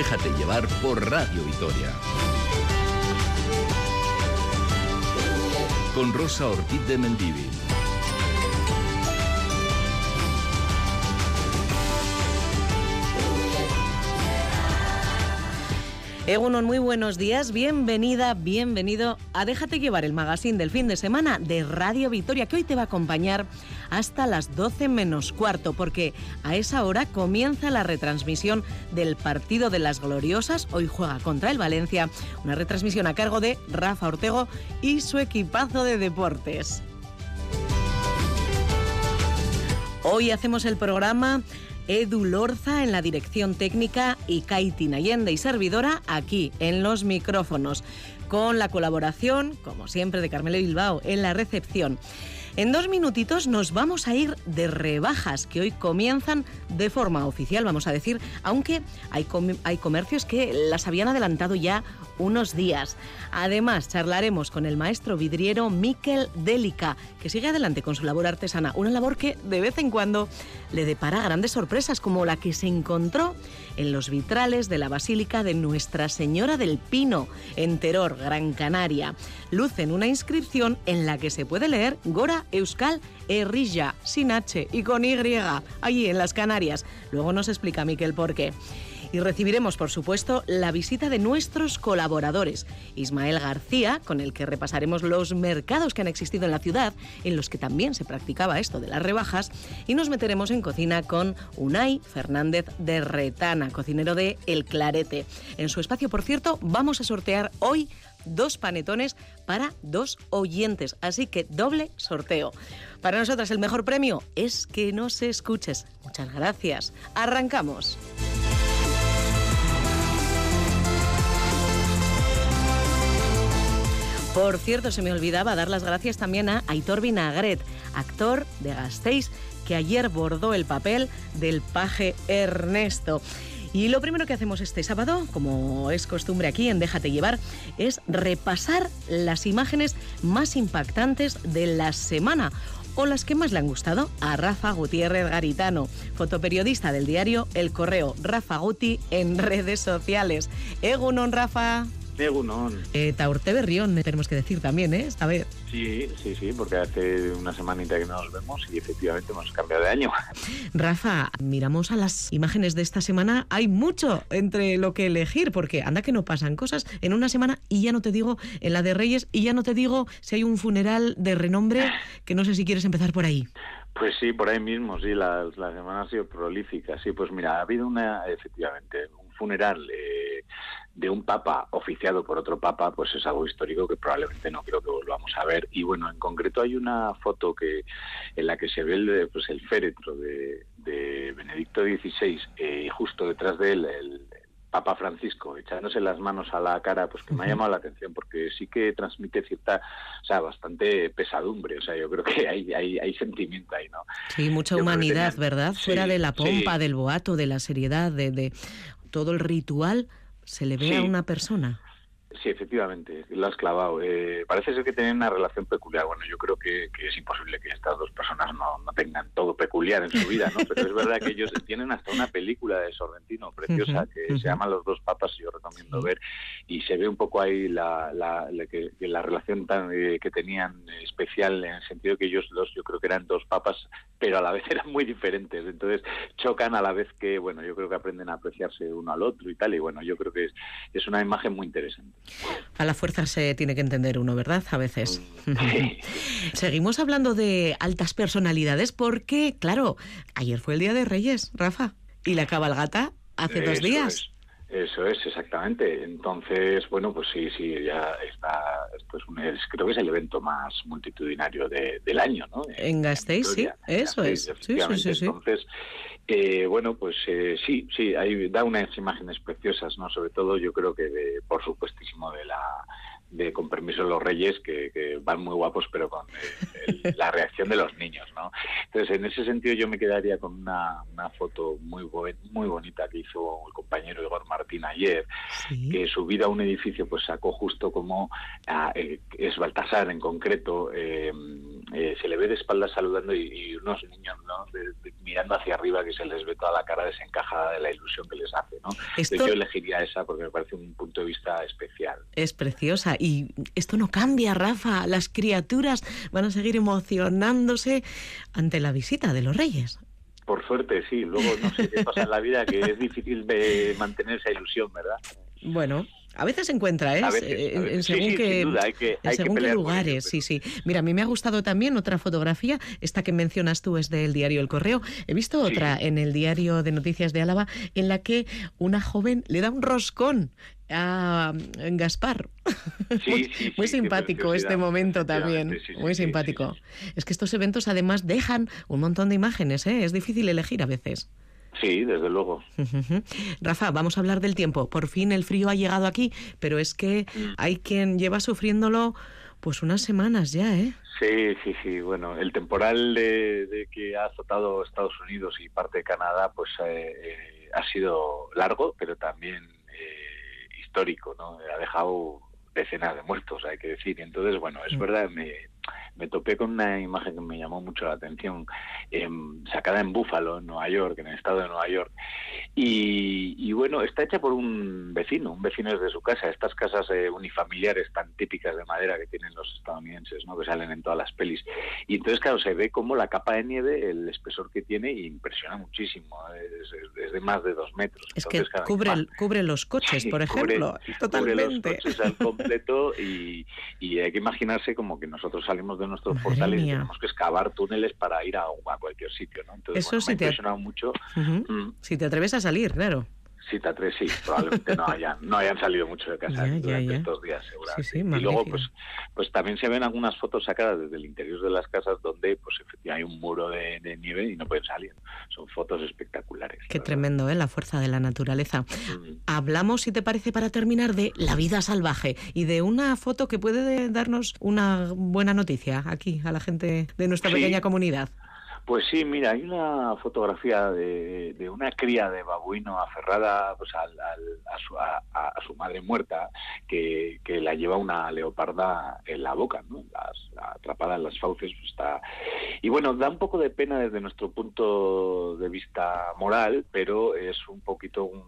Déjate llevar por Radio Vitoria. Con Rosa Ortiz de Mendivil. Egunon, muy buenos días, bienvenida, bienvenido a Déjate llevar el magazine del fin de semana de Radio Victoria, que hoy te va a acompañar hasta las 12 menos cuarto, porque a esa hora comienza la retransmisión del partido de las gloriosas, hoy juega contra el Valencia, una retransmisión a cargo de Rafa Ortego y su equipazo de deportes. Hoy hacemos el programa Edu Lorza en la dirección técnica y Kaiti Allende y servidora aquí en los micrófonos, con la colaboración, como siempre, de Carmelo Bilbao en la recepción. En dos minutitos nos vamos a ir de rebajas que hoy comienzan de forma oficial, vamos a decir, aunque hay, hay comercios que las habían adelantado ya unos días. Además, charlaremos con el maestro vidriero Miquel Delica, que sigue adelante con su labor artesana, una labor que de vez en cuando le depara grandes sorpresas, como la que se encontró en los vitrales de la Basílica de Nuestra Señora del Pino, en Teror, Gran Canaria. Lucen una inscripción en la que se puede leer Gora Euskal Errilla, sin H y con Y, allí en las Canarias. Luego nos explica Miquel por qué y recibiremos, por supuesto, la visita de nuestros colaboradores. Ismael García, con el que repasaremos los mercados que han existido en la ciudad, en los que también se practicaba esto de las rebajas, y nos meteremos en cocina con Unai Fernández de Retana, cocinero de El Clarete. En su espacio, por cierto, vamos a sortear hoy dos panetones para dos oyentes, así que doble sorteo. Para nosotras el mejor premio es que nos escuches. Muchas gracias. Arrancamos. Por cierto, se me olvidaba dar las gracias también a Aitor Vinagret, actor de Gasteiz, que ayer bordó el papel del paje Ernesto. Y lo primero que hacemos este sábado, como es costumbre aquí en Déjate llevar, es repasar las imágenes más impactantes de la semana o las que más le han gustado a Rafa Gutiérrez Garitano, fotoperiodista del diario El Correo, Rafa Guti en redes sociales. Egunon, Rafa. Egunon. Eh, Taurte Berrión, tenemos que decir también, ¿eh? A ver. Sí, sí, sí, porque hace una semanita que no nos vemos y efectivamente hemos cambiado de año. Rafa, miramos a las imágenes de esta semana, hay mucho entre lo que elegir, porque anda que no pasan cosas en una semana y ya no te digo en la de Reyes y ya no te digo si hay un funeral de renombre, que no sé si quieres empezar por ahí. Pues sí, por ahí mismo, sí, la, la semana ha sido prolífica, sí, pues mira, ha habido una, efectivamente, un funeral eh, de un papa oficiado por otro papa, pues es algo histórico que probablemente no creo que volvamos a ver. Y bueno, en concreto hay una foto que en la que se ve el, pues el féretro de, Benedicto XVI eh, y justo detrás de él el, Papa Francisco echándose las manos a la cara, pues que me ha llamado la atención porque sí que transmite cierta, o sea, bastante pesadumbre, o sea, yo creo que hay, hay, hay sentimiento ahí, ¿no? Sí, mucha humanidad, ¿verdad? Fuera de la pompa, del boato, de la seriedad, de, de todo el ritual, se le ve a una persona. Sí, efectivamente, lo has clavado. Eh, parece ser que tienen una relación peculiar. Bueno, yo creo que, es imposible que estas dos personas no, tengan todo peculiar en su vida, ¿no? Pero es verdad que ellos tienen hasta una película de Sorrentino preciosa que se llama Los dos papas y yo recomiendo ver y se ve un poco ahí la, la, que, la relación tan, eh, que tenían especial en el sentido que ellos dos, yo creo que eran dos papas, pero a la vez eran muy diferentes. Entonces chocan a la vez que, bueno, yo creo que aprenden a apreciarse uno al otro y tal. Y bueno, yo creo que es, es una imagen muy interesante. A la fuerza se tiene que entender uno, ¿verdad? A veces. Seguimos hablando de altas personalidades porque, claro, ayer fue el Día de Reyes, Rafa, y la cabalgata hace dos días. Eso es, exactamente. Entonces, bueno, pues sí, sí, ya está, esto es, un, creo que es el evento más multitudinario del año, ¿no? En, Gasteiz, sí, eso es. Sí, sí, sí, Entonces, bueno, pues eh, sí, sí, ahí da unas imágenes preciosas, ¿no? Sobre todo yo creo que, por supuestísimo, de la de con permiso los reyes que, van muy guapos pero con la reacción de los niños no entonces en ese sentido yo me quedaría con una, una foto muy muy bonita que hizo el compañero Igor Martín ayer que subida a un edificio pues sacó justo como ah, eh, es Baltasar en concreto eh, eh, se le ve de espaldas saludando y, unos niños ¿no? mirando hacia arriba que se les ve toda la cara desencajada de la ilusión que les hace. ¿no? Yo elegiría esa porque me parece un punto de vista especial. Es preciosa y esto no cambia, Rafa. Las criaturas van a seguir emocionándose ante la visita de los reyes. Por suerte, sí. Luego no sé qué pasa en la vida que es difícil de mantener esa ilusión, ¿verdad? Bueno, a veces se encuentra, ¿eh? En, según qué, lugares, sí, sí. Mira, a mí me ha gustado también otra fotografía, esta que mencionas tú es del diario El Correo. He visto otra en el diario de Noticias de Álava en la que una joven le da un roscón a Gaspar. muy, simpático este momento también, muy simpático. Es que estos eventos además dejan un montón de imágenes, ¿eh? Es difícil elegir a veces. Sí, desde luego. Rafa, vamos a hablar del tiempo. Por fin el frío ha llegado aquí, pero es que mm. hay quien lleva sufriéndolo pues unas semanas ya, ¿eh? Sí, sí, sí. Bueno, el temporal de, que ha azotado Estados Unidos y parte de Canadá, pues eh, eh, ha sido largo, pero también histórico, ¿no? Ha dejado decenas de muertos, hay que decir. Entonces, bueno, es mm. verdad, me, me topé con una imagen que me llamó mucho la atención, em, sacada en Búfalo, en Nueva York, en el estado de Nueva York. Y, bueno, está hecha por un vecino, un vecino desde su casa, estas casas eh, unifamiliares tan típicas de madera que tienen los estadounidenses, ¿no? que salen en todas las pelis. Y entonces, claro, se ve como la capa de nieve, el espesor que tiene, impresiona muchísimo, es, de más de dos metros. Es que cubre, cubre los coches, por ejemplo, totalmente. Cubre los coches al completo y, y hay que imaginarse como que nosotros salimos de nuestros portales y tenemos que excavar túneles para ir a, cualquier sitio, ¿no? Entonces, Eso me ha impresionado mucho. Mm. Si te atreves a salir, claro. Sí, tres sí, probablemente no hayan, no hayan salido mucho de casa durante estos días, seguramente. y luego, pues, pues también se ven algunas fotos sacadas desde el interior de las casas donde, pues, efectivamente hay un muro de, nieve y no pueden salir. Son fotos espectaculares. Qué tremendo, ¿eh? La fuerza de la naturaleza. Hablamos, si te parece, para terminar, de la vida salvaje y de una foto que puede darnos una buena noticia aquí a la gente de nuestra pequeña comunidad. Pues sí, mira, hay una fotografía de, una cría de babuino aferrada pues, a, su, a, su, madre muerta que, la lleva una leoparda en la boca, ¿no? atrapada en las fauces. Pues, está... Y bueno, da un poco de pena desde nuestro punto de vista moral, pero es un poquito un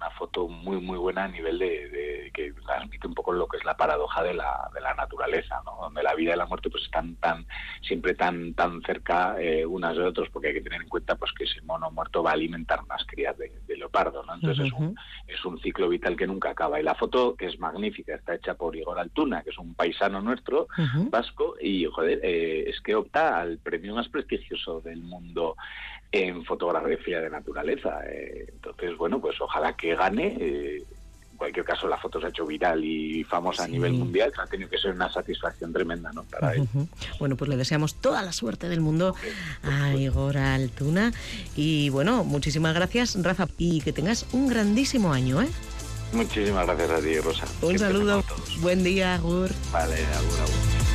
una foto muy muy buena a nivel de, que transmite un poco lo que es la paradoja de la, de la naturaleza, ¿no? donde la vida y la muerte pues están tan siempre tan tan cerca eh, unas de otras, porque hay que tener en cuenta pues que ese mono muerto va a alimentar más crías de, leopardo, ¿no? entonces es, un, es un ciclo vital que nunca acaba y la foto que es magnífica está hecha por Igor Altuna, que es un paisano nuestro vasco y joder eh, es que opta al premio más prestigioso del mundo en fotografía de naturaleza. Eh, entonces, bueno, pues ojalá que gane. Eh, en cualquier caso, la foto se ha hecho viral y famosa a nivel mundial, ha tenido que ser una satisfacción tremenda ¿no? para él. Bueno, pues le deseamos toda la suerte del mundo a Igor Altuna. Y bueno, muchísimas gracias, Rafa, y que tengas un grandísimo año. ¿eh? Muchísimas gracias a ti, Rosa. Un saludo. Buen día, Agur. Vale, Agur, Agur.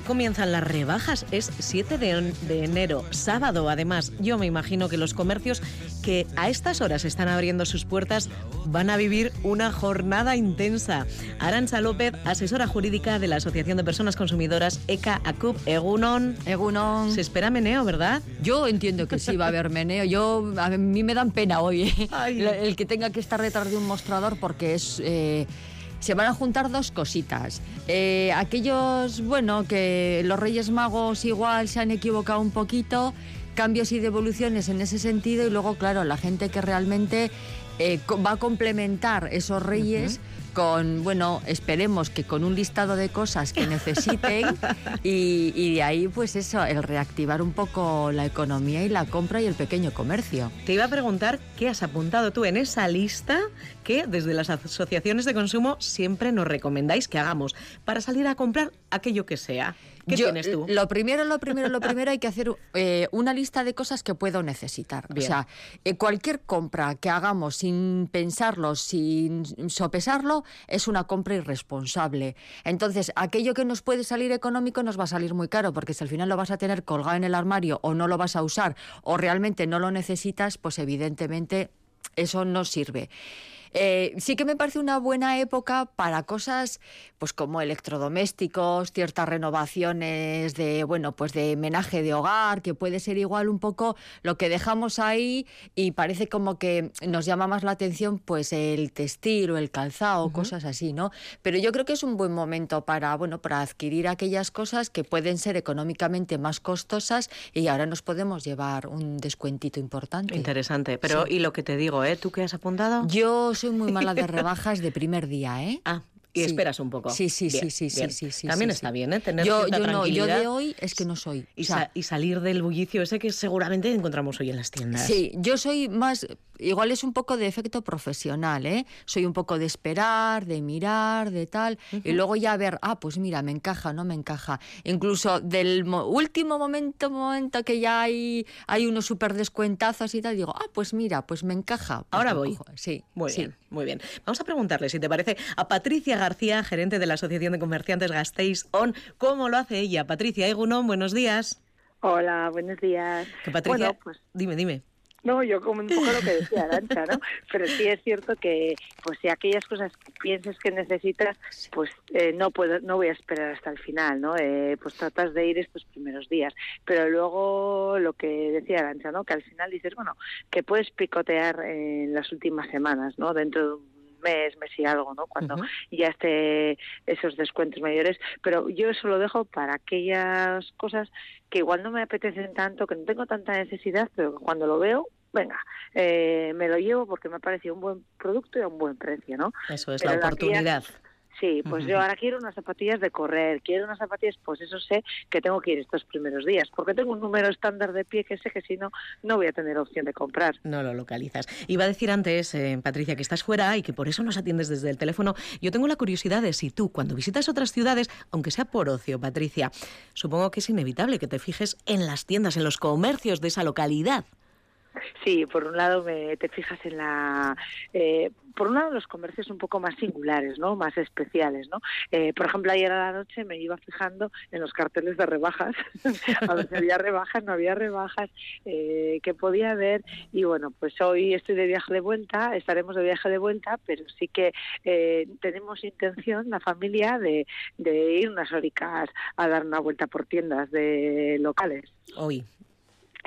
Hoy comienzan las rebajas, es 7 de, enero, sábado además. Yo me imagino que los comercios que a estas horas están abriendo sus puertas van a vivir una jornada intensa. Arancha López, asesora jurídica de la Asociación de Personas Consumidoras ECA ACUP, Egunon. Egunon. Se espera meneo, ¿verdad? Yo entiendo que sí va a haber meneo. Yo, a mí me dan pena hoy ¿eh? el, que tenga que estar detrás de un mostrador porque es... Eh, se van a juntar dos cositas. Eh, aquellos, bueno, que los Reyes Magos igual se han equivocado un poquito, cambios y devoluciones en ese sentido, y luego, claro, la gente que realmente eh, va a complementar esos Reyes con, bueno, esperemos que con un listado de cosas que necesiten y, y de ahí pues eso, el reactivar un poco la economía y la compra y el pequeño comercio. Te iba a preguntar qué has apuntado tú en esa lista que desde las asociaciones de consumo siempre nos recomendáis que hagamos para salir a comprar aquello que sea. ¿Qué tienes tú? Lo primero, lo primero, lo primero hay que hacer eh, una lista de cosas que puedo necesitar. O sea, eh, cualquier compra que hagamos sin pensarlo, sin sopesarlo, es una compra irresponsable. Entonces, aquello que nos puede salir económico nos va a salir muy caro, porque si al final lo vas a tener colgado en el armario o no lo vas a usar o realmente no lo necesitas, pues evidentemente eso no sirve. Eh, sí que me parece una buena época para cosas pues como electrodomésticos, ciertas renovaciones de, bueno, pues de menaje de hogar, que puede ser igual un poco lo que dejamos ahí y parece como que nos llama más la atención pues el textil o el calzado, cosas así, ¿no? Pero yo creo que es un buen momento para, bueno, para adquirir aquellas cosas que pueden ser económicamente más costosas y ahora nos podemos llevar un descuentito importante. Interesante, pero y lo que te digo, ¿eh? ¿Tú qué has apuntado? Yo soy muy mala de rebajas de primer día, ¿eh? Ah, y esperas un poco. Sí, sí, sí, sí, sí, sí, También está bien, ¿eh? Tener yo, cierta yo no, yo tranquilidad de hoy es que no soy. y, O sea, sa- y salir del bullicio ese que seguramente encontramos hoy en las tiendas. Sí, yo soy más, igual es un poco de efecto profesional, ¿eh? Soy un poco de esperar, de mirar, de tal, y luego ya ver, ah, pues mira, me encaja, no me encaja. Incluso del mo- último momento, momento que ya hay, hay unos súper descuentazos y tal, digo, ah, pues mira, pues me encaja. pues Ahora voy. cojo. Sí, Muy sí. bien, muy bien. Vamos a preguntarle, si te parece, a Patricia García, gerente de la Asociación de Comerciantes Gasteiz On, ¿cómo lo hace ella? Patricia Egunon, buenos días. Hola, buenos días. Que Patricia, Bueno, pues dime, dime. no, yo como un poco lo que decía Arancha, ¿no? Pero sí es cierto que, pues si aquellas cosas que pienses que necesitas, pues eh, no puedo, no voy a esperar hasta el final, ¿no? Eh, pues tratas de ir estos primeros días. Pero luego lo que decía Arancha, ¿no? Que al final dices, bueno, que puedes picotear en las últimas semanas, ¿no? Dentro de un mes, mes y algo, ¿no? Cuando ya esté esos descuentos mayores, pero yo eso lo dejo para aquellas cosas que igual no me apetecen tanto, que no tengo tanta necesidad, pero que cuando lo veo, venga, eh, me lo llevo porque me ha parecido un buen producto y a un buen precio, ¿no? Eso es Pero la la oportunidad. Sí, pues yo ahora quiero unas zapatillas de correr, quiero unas zapatillas, pues eso sé que tengo que ir estos primeros días, porque tengo un número estándar de pie que sé que si no, no voy a tener opción de comprar. No lo localizas. Iba a decir antes, eh, Patricia, que estás fuera y que por eso nos atiendes desde el teléfono. Yo tengo la curiosidad de si tú, cuando visitas otras ciudades, aunque sea por ocio, Patricia, supongo que es inevitable que te fijes en las tiendas, en los comercios de esa localidad. Sí, por un lado me, te fijas en la... eh, por un lado los comercios un poco más singulares, ¿no? Más especiales, ¿no? Eh, por ejemplo, ayer a la noche me iba fijando en los carteles de rebajas, a ver si había rebajas, no había rebajas, eh, que podía haber. Y bueno, pues hoy estoy de viaje de vuelta, estaremos de viaje de vuelta, pero sí que eh, tenemos intención, la familia, de, de ir unas horicas a dar una vuelta por tiendas de locales. Hoy.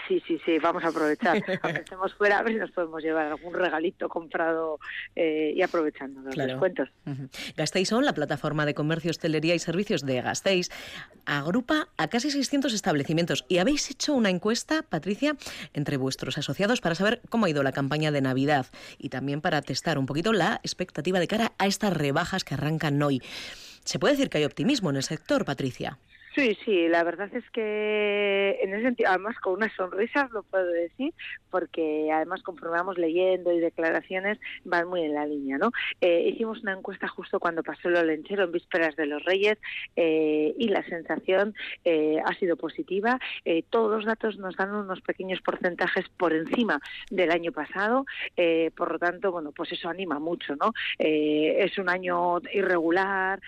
Sí, sí, sí, vamos a aprovechar. Aunque estemos fuera, a ver si nos podemos llevar algún regalito comprado eh, y aprovechando los Claro. descuentos. Ujú. Gasteiz On, la plataforma de comercio, hostelería y servicios de Gasteiz, agrupa a casi 600 establecimientos y habéis hecho una encuesta, Patricia, entre vuestros asociados para saber cómo ha ido la campaña de Navidad y también para testar un poquito la expectativa de cara a estas rebajas que arrancan hoy. Se puede decir que hay optimismo en el sector, Patricia. Sí, sí, la verdad es que en ese sentido, además con una sonrisa lo puedo decir, porque además conforme vamos leyendo y declaraciones van muy en la línea, ¿no? Eh, hicimos una encuesta justo cuando pasó lo lenchero en vísperas de los Reyes eh, y la sensación eh, ha sido positiva. Eh, todos los datos nos dan unos pequeños porcentajes por encima del año pasado, eh, por lo tanto, bueno, pues eso anima mucho, ¿no? Es un año irregular,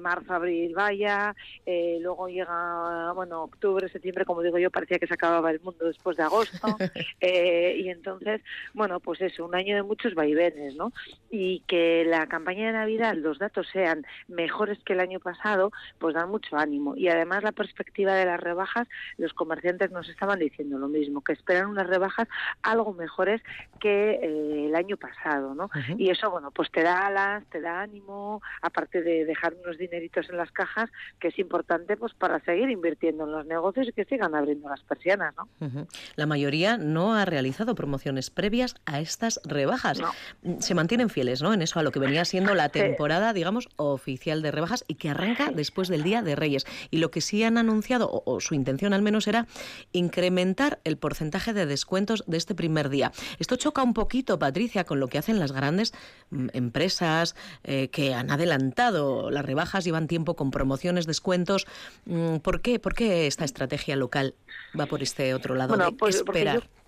marzo, abril, vaya, eh, luego llega, bueno, octubre, septiembre, como digo yo, parecía que se acababa el mundo después de agosto, eh, y entonces, bueno, pues eso, un año de muchos vaivenes, ¿no? Y que la campaña de Navidad, los datos sean mejores que el año pasado, pues dan mucho ánimo. Y además la perspectiva de las rebajas, los comerciantes nos estaban diciendo lo mismo, que esperan unas rebajas algo mejores que eh, el año pasado, ¿no? Y eso, bueno, pues te da alas, te da ánimo, aparte de dejar unos dineritos en las cajas, que es importante pues para seguir invirtiendo en los negocios y que sigan abriendo las persianas, ¿no? La mayoría no ha realizado promociones previas a estas rebajas. Se mantienen fieles, ¿no? En eso a lo que venía siendo la temporada, digamos, oficial de rebajas y que arranca después del Día de Reyes. Y lo que sí han anunciado, o, su intención al menos era incrementar el porcentaje de descuentos de este primer día. Esto choca un poquito, Patricia, con lo que hacen las grandes mm, empresas eh, que han adelantado las rebajas, llevan tiempo con promociones, descuentos. Mm, ¿Por qué? ¿Por qué esta estrategia local va por este otro lado de pues, esperar? yo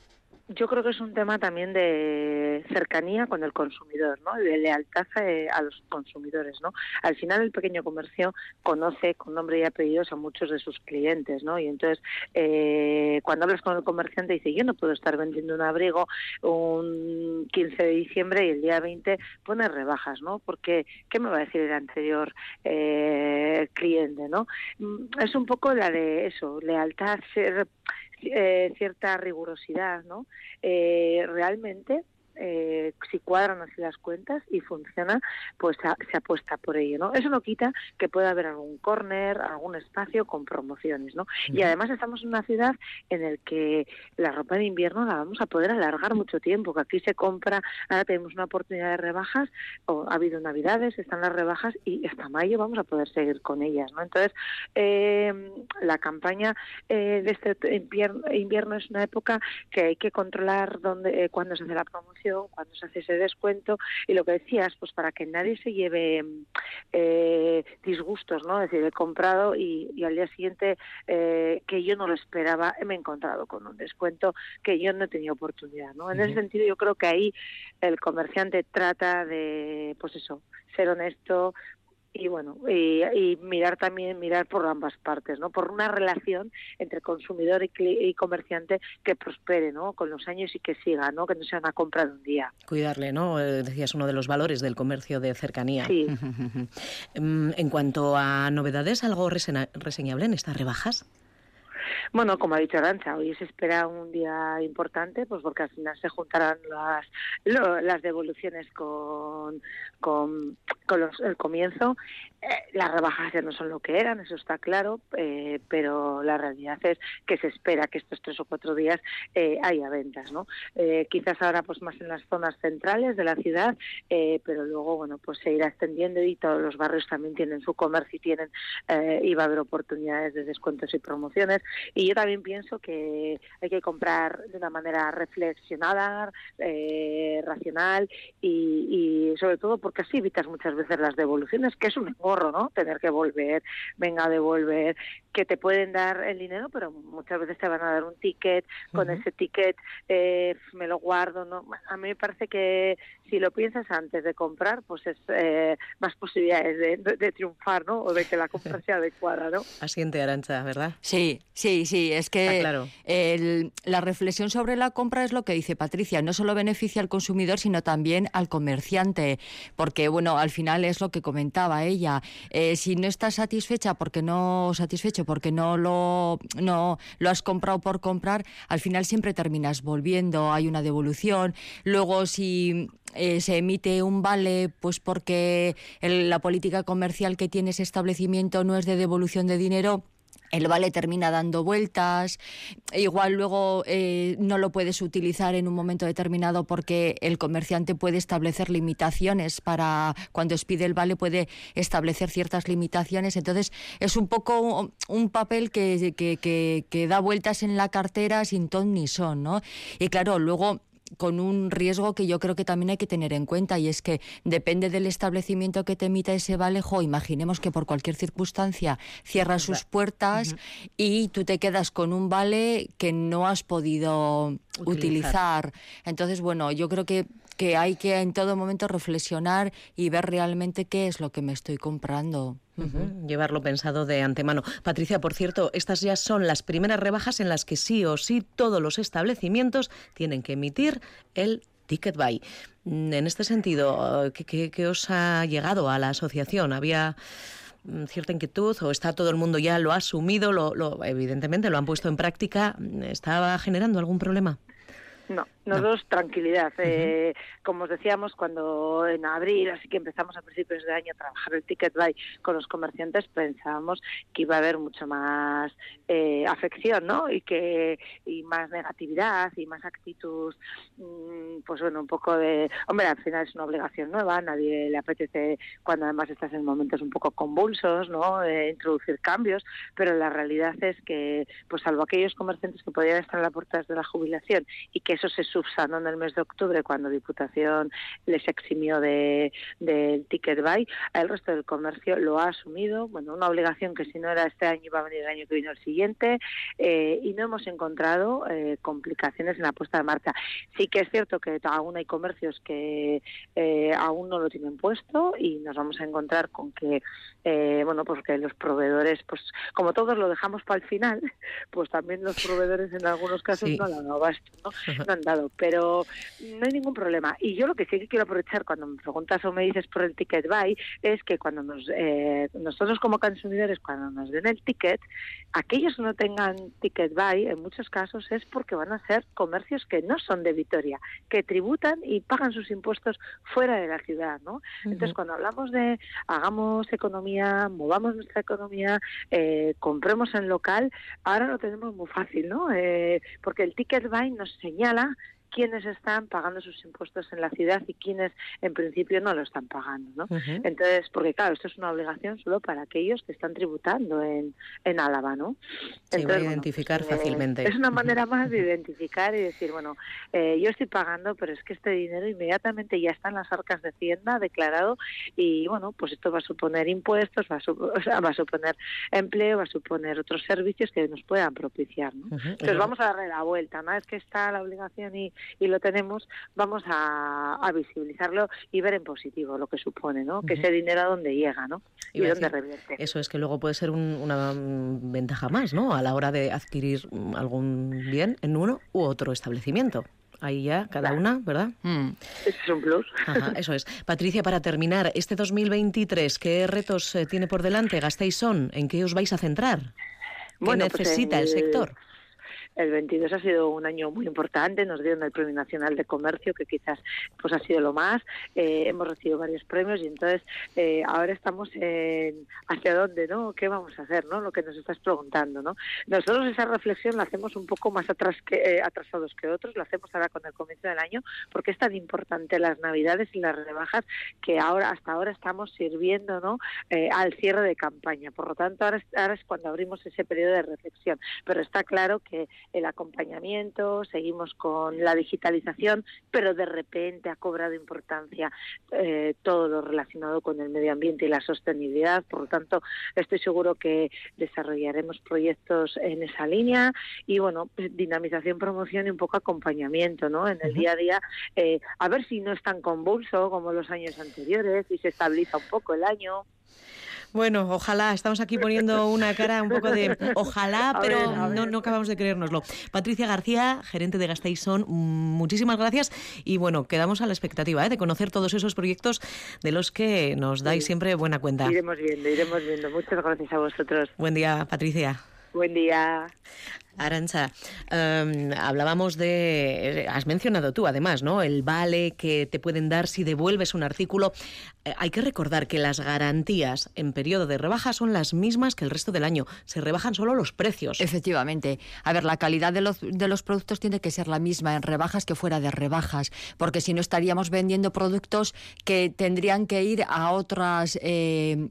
creo que es un tema también de cercanía con el consumidor, ¿no? de lealtad eh, a los consumidores, ¿no? Al final el pequeño comercio conoce con nombre y apellidos a muchos de sus clientes, ¿no? Y entonces eh, cuando hablas con el comerciante dice yo no puedo estar vendiendo un abrigo un 15 de diciembre y el día 20 pone rebajas, ¿no? Porque qué me va a decir el anterior eh, cliente, ¿no? Mm, es un poco la de eso, lealtad, ser eh, cierta rigurosidad, ¿no? Eh, realmente eh, si cuadran así las cuentas y funciona, pues se apuesta por ello, ¿no? Eso no quita que pueda haber algún corner, algún espacio con promociones, ¿no? Y además estamos en una ciudad en el que la ropa de invierno la vamos a poder alargar mucho tiempo, que aquí se compra, ahora tenemos una oportunidad de rebajas, o ha habido navidades, están las rebajas y hasta mayo vamos a poder seguir con ellas, ¿no? Entonces, eh, la campaña eh, de este invierno, es una época que hay que controlar dónde, eh, cuándo se hace la promoción cuando se hace ese descuento y lo que decías, pues para que nadie se lleve eh, disgustos, ¿no? Es decir, he comprado y, al día siguiente eh, que yo no lo esperaba, me he encontrado con un descuento que yo no he tenido oportunidad, ¿no? En ese sentido yo creo que ahí el comerciante trata de, pues eso, ser honesto, y bueno y, mirar también mirar por ambas partes no por una relación entre consumidor y, comerciante que prospere no con los años y que siga no que no sea una compra de un día. Cuidarle no eh, decías uno de los valores del comercio de cercanía. Sí. Mm, en cuanto a novedades algo reseñable en estas rebajas bueno, como ha dicho Arancha, hoy se espera un día importante, pues porque al final se juntarán las, las devoluciones con, con, el comienzo. Eh, las rebajas ya no son lo que eran, eso está claro, eh, pero la realidad es que se espera que estos tres o cuatro días eh, haya ventas, ¿no? quizás ahora pues más en las zonas centrales de la ciudad, pero luego, bueno, pues se irá extendiendo y todos los barrios también tienen su comercio y tienen, y va a haber oportunidades de descuentos y promociones. Y yo también pienso que hay que comprar de una manera reflexionada, racional y, y sobre todo porque porque así evitas muchas veces las devoluciones, que es un engorro, ¿no? Tener que volver, venga a devolver, que te pueden dar el dinero, pero muchas veces te van a dar un ticket, con ese ticket eh, me lo guardo, ¿no? A mí me parece que si lo piensas antes de comprar, pues es eh, más posibilidades de, triunfar, ¿no? O de que la compra sea adecuada, ¿no? Asiente Arancha, ¿verdad? Sí, sí, sí, es que claro. la reflexión sobre la compra es lo que dice Patricia, no solo beneficia al consumidor, sino también al comerciante, porque, bueno, al final es lo que comentaba ella, eh, si no estás satisfecha porque no satisfecho porque no lo, no lo has comprado por comprar, al final siempre terminas volviendo, hay una devolución. Luego, si eh, se emite un vale, pues porque la política comercial que tiene ese establecimiento no es de devolución de dinero, el vale termina dando vueltas, igual luego eh, no lo puedes utilizar en un momento determinado porque el comerciante puede establecer limitaciones para cuando expide el vale puede establecer ciertas limitaciones, entonces es un poco un papel que, que, que da vueltas en la cartera sin ton ni son, ¿no? Y claro, luego con un riesgo que yo creo que también hay que tener en cuenta y es que depende del establecimiento que te emita ese valejo, imaginemos que por cualquier circunstancia cierra sus puertas y tú te quedas con un vale que no has podido utilizar. Entonces, bueno, yo creo que que hay que en todo momento reflexionar y ver realmente qué es lo que me estoy comprando. Llevarlo pensado de antemano. Patricia, por cierto, estas ya son las primeras rebajas en las que sí o sí todos los establecimientos tienen que emitir el Ticket Buy. Mm, en este sentido, ¿qué, os ha llegado a la asociación? ¿Había mm, cierta inquietud o está todo el mundo ya lo ha asumido, lo, evidentemente lo han puesto en práctica? ¿Estaba generando algún problema? No, nosotros tranquilidad. Eh, como os decíamos, cuando en abril, así que empezamos a principios de año a trabajar el ticket buy con los comerciantes, pensábamos que iba a haber mucho más eh, afección, ¿no? Y que y más negatividad y más actitud, mm, pues bueno, un poco de, hombre, al final es una obligación nueva, nadie le apetece cuando además estás en momentos un poco convulsos, ¿no? De introducir cambios, pero la realidad es que, pues salvo aquellos comerciantes que podían estar en las puertas de la jubilación y que eso se subsanó en el mes de octubre cuando Diputación les eximió de, del ticket buy, el resto del comercio lo ha asumido, bueno, una obligación que si no era este año iba a venir el año que vino el siguiente eh, y no hemos encontrado eh, complicaciones en la puesta de marcha. Sí que es cierto que aún hay comercios que eh, aún no lo tienen puesto y nos vamos a encontrar con que, bueno, pues que los proveedores, pues como todos lo dejamos para el final, pues también los proveedores en algunos casos no lo han dado ¿no? no han dado, pero no hay ningún problema. Y yo lo que sí que quiero aprovechar cuando me preguntas o me dices por el ticket buy es que cuando nos, nosotros como consumidores, cuando nos den el ticket, aquellos que no tengan ticket buy, en muchos casos es porque van a ser comercios que no son de Vitoria, que tributan y pagan sus impuestos fuera de la ciudad, ¿no? Entonces, cuando hablamos de hagamos economía, movamos nuestra economía, eh, compremos en local, ahora lo tenemos muy fácil, ¿no? Eh, porque el ticket buy nos señala quiénes están pagando sus impuestos en la ciudad y quiénes en principio no lo están pagando, ¿no? Entonces, porque claro, esto es una obligación solo para aquellos que están tributando en, en Álava, ¿no? Entonces, identificar pues, fácilmente. Es una manera más de identificar y decir, bueno, eh, yo estoy pagando, pero es que este dinero inmediatamente ya está en las arcas de Hacienda declarado y bueno, pues esto va a suponer impuestos, va a, va a suponer empleo, va a suponer otros servicios que nos puedan propiciar, ¿no? Entonces vamos a darle la vuelta, una vez que está la obligación y, y lo tenemos, vamos a, visibilizarlo y ver en positivo lo que supone, ¿no? Que ese dinero a dónde llega, ¿no? Y, dónde revierte. Eso es que luego puede ser una ventaja más, ¿no? A la hora de adquirir algún bien en uno u otro establecimiento. Ahí ya, cada una, ¿verdad? Mm. Es un plus. eso es. Patricia, para terminar, este 2023, ¿qué retos eh, tiene por delante Gastéis son? ¿En qué os vais a centrar? ¿Qué pues necesita el sector? El 22 ha sido un año muy importante, nos dieron el Premio Nacional de Comercio, que quizás pues ha sido lo más. Eh, hemos recibido varios premios y entonces eh, ahora estamos en hacia dónde, ¿no? ¿Qué vamos a hacer, no? Lo que nos estás preguntando, ¿no? Nosotros esa reflexión la hacemos un poco más atrás que, eh, atrasados que otros, la hacemos ahora con el comienzo del año, porque es tan importante las Navidades y las rebajas que ahora hasta ahora estamos sirviendo, ¿no? al cierre de campaña. Por lo tanto, ahora ahora es cuando abrimos ese periodo de reflexión. Pero está claro que el acompañamiento, seguimos con la digitalización, pero de repente ha cobrado importancia eh, todo lo relacionado con el medio ambiente y la sostenibilidad. Por lo tanto, estoy seguro que desarrollaremos proyectos en esa línea y, bueno, pues, dinamización, promoción y un poco acompañamiento ¿no? en el día a día, eh, a ver si no es tan convulso como los años anteriores y se estabiliza un poco el año. Bueno, ojalá, estamos aquí poniendo una cara un poco de ojalá, pero No, no, acabamos de creérnoslo. Patricia García, gerente de Gasteizón, muchísimas gracias y bueno, quedamos a la expectativa ¿eh? de conocer todos esos proyectos de los que nos dais siempre buena cuenta. Iremos viendo, iremos viendo. Muchas gracias a vosotros. Buen día, Patricia. Buen día. Arancha, em, hablábamos de, has mencionado tú además, ¿no? El vale que te pueden dar si devuelves un artículo. Eh, hay que recordar que las garantías en periodo de rebaja son las mismas que el resto del año. Se rebajan solo los precios. Efectivamente. A ver, la calidad de los, de los productos tiene que ser la misma en rebajas que fuera de rebajas, porque si no estaríamos vendiendo productos que tendrían que ir a otras eh,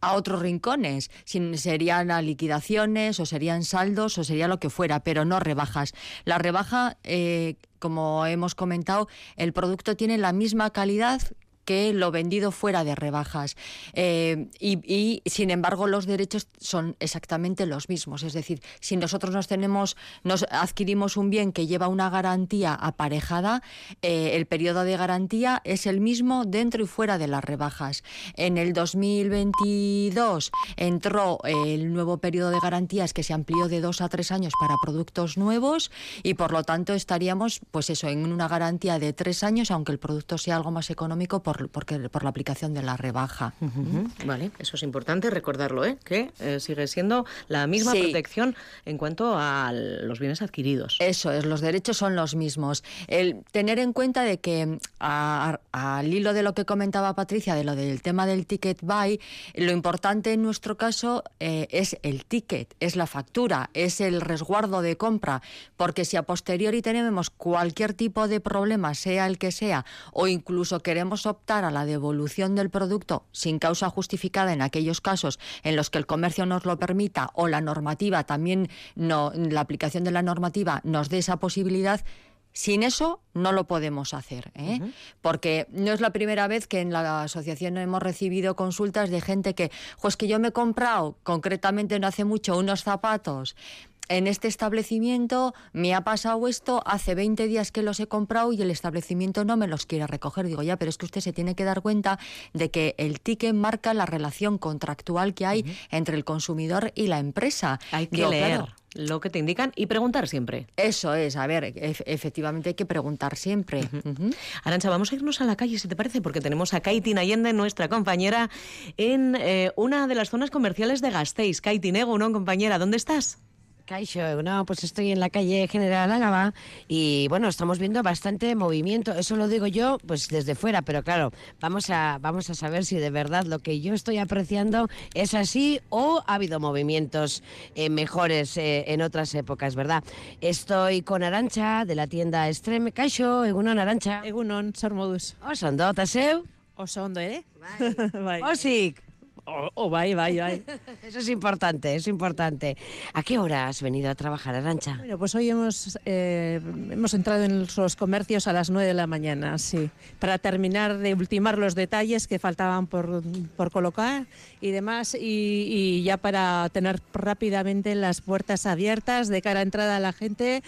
a otros rincones. serían a liquidaciones o serían saldos o sería lo que fuera, pero no rebajas. La rebaja, eh, como hemos comentado, el producto tiene la misma calidad que lo vendido fuera de rebajas. Eh, y, sin embargo, los derechos son exactamente los mismos. Es decir, si nosotros nos tenemos, nos adquirimos un bien que lleva una garantía aparejada, eh, el periodo de garantía es el mismo dentro y fuera de las rebajas. En el 2022 entró el nuevo periodo de garantías que se amplió de dos a tres años para productos nuevos y por lo tanto estaríamos, pues eso, en una garantía de tres años, aunque el producto sea algo más económico porque, por la aplicación de la rebaja. Vale, eso es importante recordarlo, ¿eh? que eh, sigue siendo la misma protección en cuanto a los bienes adquiridos. Eso es, los derechos son los mismos. El tener en cuenta de que al hilo de lo que comentaba Patricia, de lo del tema del ticket buy, lo importante en nuestro caso eh, es el ticket, es la factura, es el resguardo de compra, porque si a posteriori tenemos cualquier tipo de problema, sea el que sea, o incluso queremos optar a la devolución del producto sin causa justificada en aquellos casos en los que el comercio nos lo permita o la normativa también no la aplicación de la normativa nos dé esa posibilidad sin eso no lo podemos hacer, ¿eh? porque no es la primera vez que en la asociación hemos recibido consultas de gente que, pues que yo me he comprado concretamente no hace mucho unos zapatos en este establecimiento me ha pasado esto, hace 20 días que los he comprado y el establecimiento no me los quiere recoger. Digo, ya, pero es que usted se tiene que dar cuenta de que el ticket marca la relación contractual que hay entre el consumidor y la empresa. Hay que leer. lo que te indican y preguntar siempre. Eso es, a ver, efectivamente hay que preguntar siempre. Arancha, vamos a irnos a la calle, si te parece, porque tenemos a Kaiti Allende, nuestra compañera, en eh, una de las zonas comerciales de Gasteiz. Kaiti Nego, ¿no, compañera? ¿Dónde estás? No, pues estoy en la calle General Álava y bueno, estamos viendo bastante movimiento. Eso lo digo yo, pues desde fuera, pero claro, vamos a, vamos a saber si de verdad lo que yo estoy apreciando es así o ha habido movimientos eh, mejores eh, en otras épocas, ¿verdad? Estoy con Arancha de la tienda Extreme. Caixo, Egunon Arancha. Egunon, Sormodus. Osondo, taseu? Osondo, eh? Bai. Osik. Oh, oh, bye, bye, bye. Eso es importante, es importante. ¿A qué hora has venido a trabajar, Arancha? Bueno, pues hoy hemos, eh, hemos entrado en los comercios a las 9 de la mañana, sí, para terminar de ultimar los detalles que faltaban por, por colocar y demás, y, y ya para tener rápidamente las puertas abiertas de cara a entrada a la gente.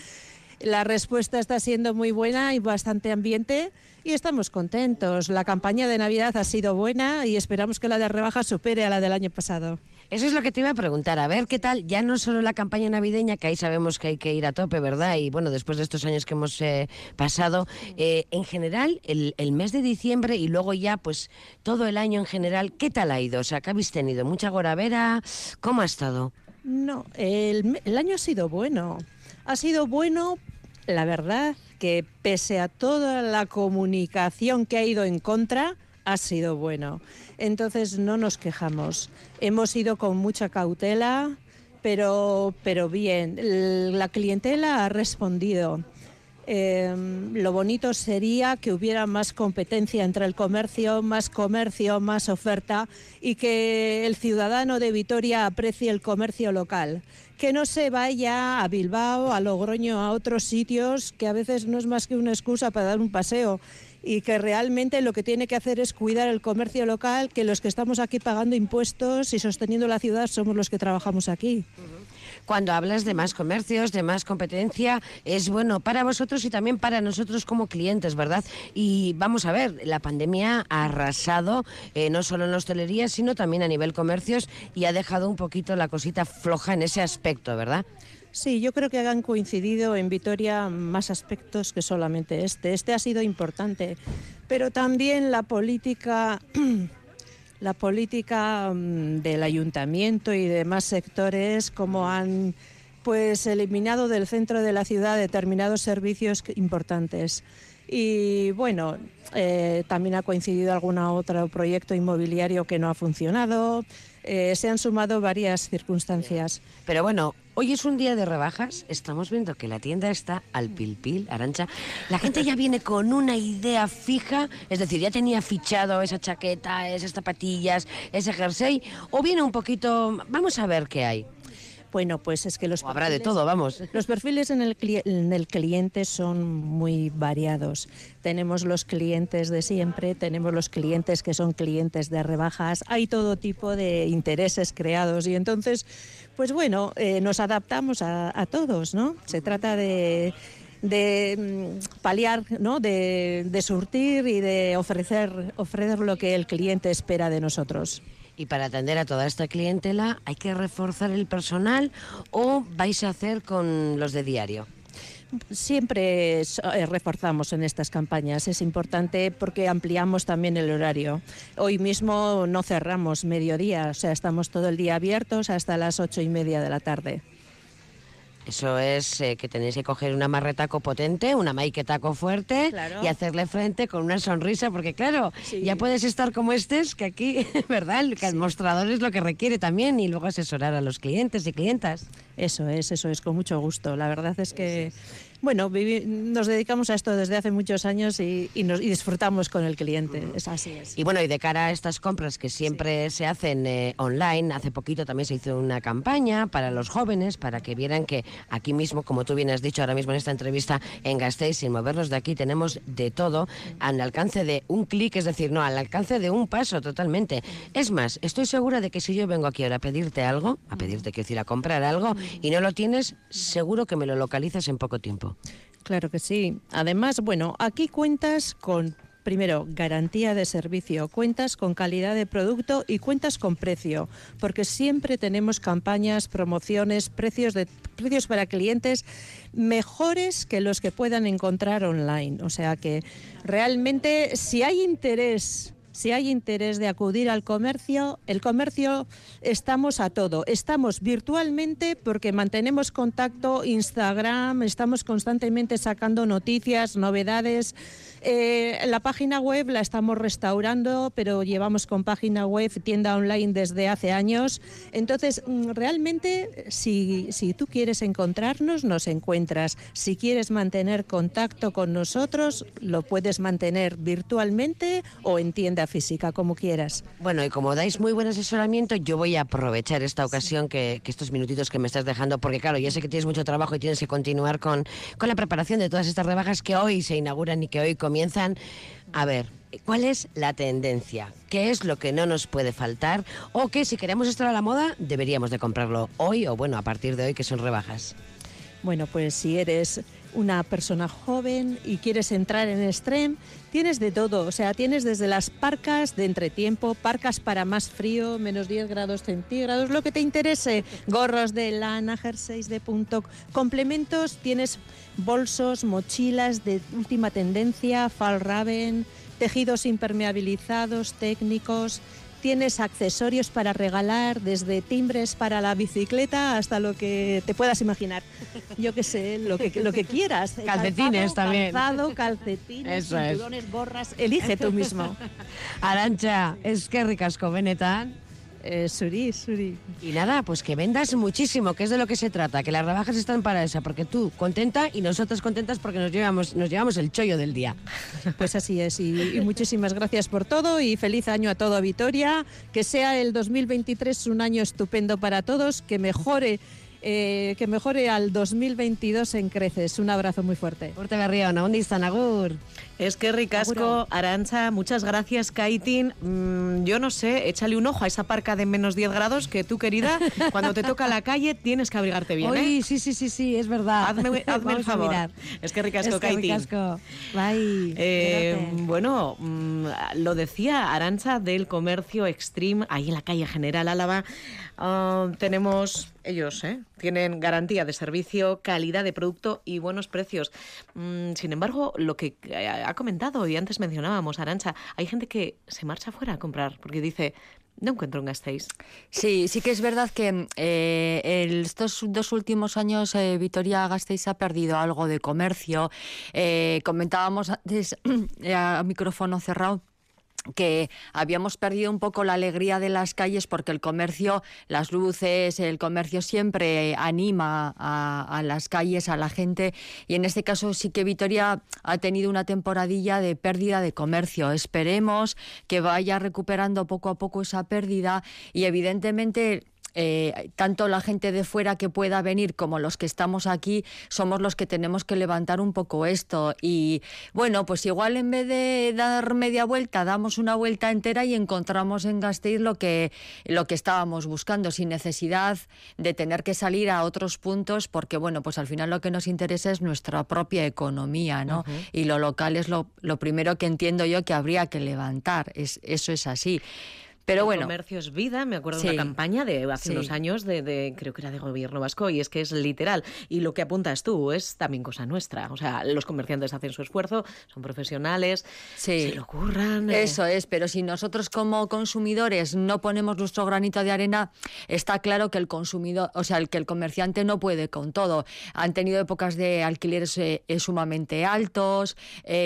La respuesta está siendo muy buena y bastante ambiente y estamos contentos. La campaña de Navidad ha sido buena y esperamos que la de rebaja supere a la del año pasado. Eso es lo que te iba a preguntar, a ver qué tal, ya no solo la campaña navideña, que ahí sabemos que hay que ir a tope, ¿verdad? Y bueno, después de estos años que hemos eh, pasado, eh, en general, el, mes de diciembre y luego ya, pues todo el año en general, ¿qué tal ha ido? O sea, ¿qué habéis tenido? ¿Mucha goravera? ¿Cómo ha estado? No, el, el año ha sido bueno. Ha sido bueno, la verdad, que pese a toda la comunicación que ha ido en contra, ha sido bueno. Entonces no nos quejamos. Hemos ido con mucha cautela, pero, pero bien. La clientela ha respondido. Em, lo bonito sería que hubiera más competencia entre el comercio, más comercio, más oferta y que el ciudadano de Vitoria aprecie el comercio local. Que no se vaya a Bilbao, a Logroño, a otros sitios que a veces no es más que una excusa para dar un paseo y que realmente lo que tiene que hacer es cuidar el comercio local, que los que estamos aquí pagando impuestos y sosteniendo la ciudad somos los que trabajamos aquí cuando hablas de más comercios, de más competencia, es bueno para vosotros y también para nosotros como clientes, ¿verdad? Y vamos a ver, la pandemia ha arrasado eh, no solo en la hostelería, sino también a nivel comercios y ha dejado un poquito la cosita floja en ese aspecto, ¿verdad? Sí, yo creo que han coincidido en Vitoria más aspectos que solamente este. Este ha sido importante, pero también la política la política mm, del ayuntamiento y demás sectores, como han pues eliminado del centro de la ciudad determinados servicios importantes. Y bueno, eh, también ha coincidido algún otro proyecto inmobiliario que no ha funcionado. Eh, se han sumado varias circunstancias. Pero bueno, hoy es un día de rebajas. Estamos viendo que la tienda está al pilpil, Arancha. La gente ya viene con una idea fija, es decir, ya tenía fichado esa chaqueta, esas zapatillas, ese jersey, o viene un poquito, vamos a ver qué hay. Bueno, pues es que los habrá de todo, vamos. Los perfiles en el, en el cliente son muy variados. Tenemos los clientes de siempre, tenemos los clientes que son clientes de rebajas, hay todo tipo de intereses creados y entonces, pues bueno, eh, nos adaptamos a, todos, ¿no? Se trata de de mm, paliar, ¿no? de, de surtir y de ofrecer, ofrecer lo que el cliente espera de nosotros. Y para atender a toda esta clientela, ¿hay que reforzar el personal o vais a hacer con los de diario? Siempre eh, reforzamos en estas campañas. Es importante porque ampliamos también el horario. Hoy mismo no cerramos mediodía, o sea, estamos todo el día abiertos hasta las ocho y media de la tarde. Eso es eh, que tenéis que coger una marretaco potente, una maiketaco fuerte y hacerle frente con una sonrisa, porque claro, ya puedes estar como estés, que aquí, ¿verdad? Que el mostrador es lo que requiere también y luego asesorar a los clientes y clientas. Eso es, eso es, con mucho gusto. La verdad es que bueno, nos dedicamos a esto desde hace muchos años y, nos, disfrutamos con el cliente. Es así es. Y bueno, y de cara a estas compras que siempre se hacen eh, online, hace poquito también se hizo una campaña para los jóvenes, para que vieran que aquí mismo, como tú bien has dicho ahora mismo en esta entrevista, en Gasteiz, sin movernos de aquí, tenemos de todo al alcance de un clic, es decir, no, al alcance de un paso totalmente. Es más, estoy segura de que si yo vengo aquí ahora a pedirte algo, a pedirte, quiero decir, a comprar algo, y no lo tienes, seguro que me lo localizas en poco tiempo. Claro que sí. Además, bueno, aquí cuentas con Primero, garantía de servicio, cuentas con calidad de producto y cuentas con precio, porque siempre tenemos campañas, promociones, precios de precios para clientes mejores que los que puedan encontrar online. O sea que realmente si hay interés si hay interés de acudir al comercio, el comercio estamos a todo. Estamos virtualmente porque mantenemos contacto, Instagram, estamos constantemente sacando noticias, novedades. Eh, la página web la estamos restaurando, pero llevamos con página web, tienda online desde hace años. Entonces, mm, realmente, si, si tú quieres encontrarnos, nos encuentras. Si quieres mantener contacto con nosotros, lo puedes mantener virtualmente o en tienda física, como quieras. Bueno, y como dais muy buen asesoramiento, yo voy a aprovechar esta ocasión que, estos minutitos que me estás dejando, porque claro, ya sé que tienes mucho trabajo y tienes que continuar con, con la preparación de todas estas rebajas que hoy se inauguran y que hoy comienzan. A ver, ¿cuál es la tendencia? ¿Qué es lo que no nos puede faltar? O que si queremos estar a la moda, deberíamos de comprarlo hoy o bueno, a partir de hoy que son rebajas. Bueno, pues si eres una persona joven y quieres entrar en Extreme, tienes de todo. O sea, tienes desde las parcas de entretiempo, parcas para más frío, menos 10 grados centígrados, lo que te interese, gorros de lana, jerseys de punto, complementos, tienes bolsos, mochilas de última tendencia, fall raven, tejidos impermeabilizados, técnicos, tienes accesorios para regalar, desde timbres para la bicicleta hasta lo que te puedas imaginar. Yo qué sé, lo que, lo que quieras. Calcetines también. Calzado, calcetines, cinturones, gorras, elige tú mismo. Arancha, es que ricasco benetan. Eh, suri, suri. Y nada, pues que vendas muchísimo, que es de lo que se trata, que las rebajas están para eso, porque tú contenta y nosotras contentas porque nos llevamos, nos llevamos el chollo del día. Pues así es, y, muchísimas gracias por todo y feliz año a todo Vitoria, que sea el 2023 un año estupendo para todos, que mejore eh, que mejore al 2022 en creces. Un abrazo muy fuerte. Fuerte Berrión, ¿dónde están, Agur? Es que ricasco, Arancha, muchas gracias, Kaitin. Mm, yo no sé, échale un ojo a esa parca de menos 10 grados que tú, querida, cuando te toca la calle tienes que abrigarte bien, ¿eh? Sí, sí, sí, sí, es verdad. Hazme, el favor. Es que ricasco, es que Ricasco. Bye. Eh, bueno, mm, lo decía Arancha del comercio extreme ahí en la calle General Álava. Ah, tenemos ellos, ¿eh? tienen garantía de servicio, calidad de producto y buenos precios. Mm, sin embargo, lo que eh, ha comentado y antes mencionábamos, Arancha, hay gente que se marcha fuera a comprar porque dice, no encuentro un Gasteiz. Sí, sí que es verdad que eh, estos dos últimos años eh, Vitoria Gasteiz ha perdido algo de comercio. comentábamos antes a micrófono cerrado que habíamos perdido un poco la alegría de las calles porque el comercio, las luces, el comercio siempre anima a, las calles, a la gente y en este caso sí que Vitoria ha tenido una temporadilla de pérdida de comercio. Esperemos que vaya recuperando poco a poco esa pérdida y evidentemente eh, tanto la gente de fuera que pueda venir como los que estamos aquí somos los que tenemos que levantar un poco esto. Y bueno, pues igual en vez de dar media vuelta, damos una vuelta entera y encontramos en Gasteiz lo que, lo que estábamos buscando, sin necesidad de tener que salir a otros puntos, porque bueno, pues al final lo que nos interesa es nuestra propia economía, ¿no? Y lo local es lo, lo primero que entiendo yo que habría que levantar, es, eso es así. Pero bueno. comercio es vida, me acuerdo de una campaña de hace unos años, de, creo que era de gobierno vasco, y es que es literal. Y lo que apuntas tú es también cosa nuestra. O sea, los comerciantes hacen su esfuerzo, son profesionales, se lo curran. Eh. Eso es, pero si nosotros como consumidores no ponemos nuestro granito de arena, está claro que el consumidor, o sea, el que el comerciante no puede con todo. Han tenido épocas de alquileres eh, eh, sumamente altos,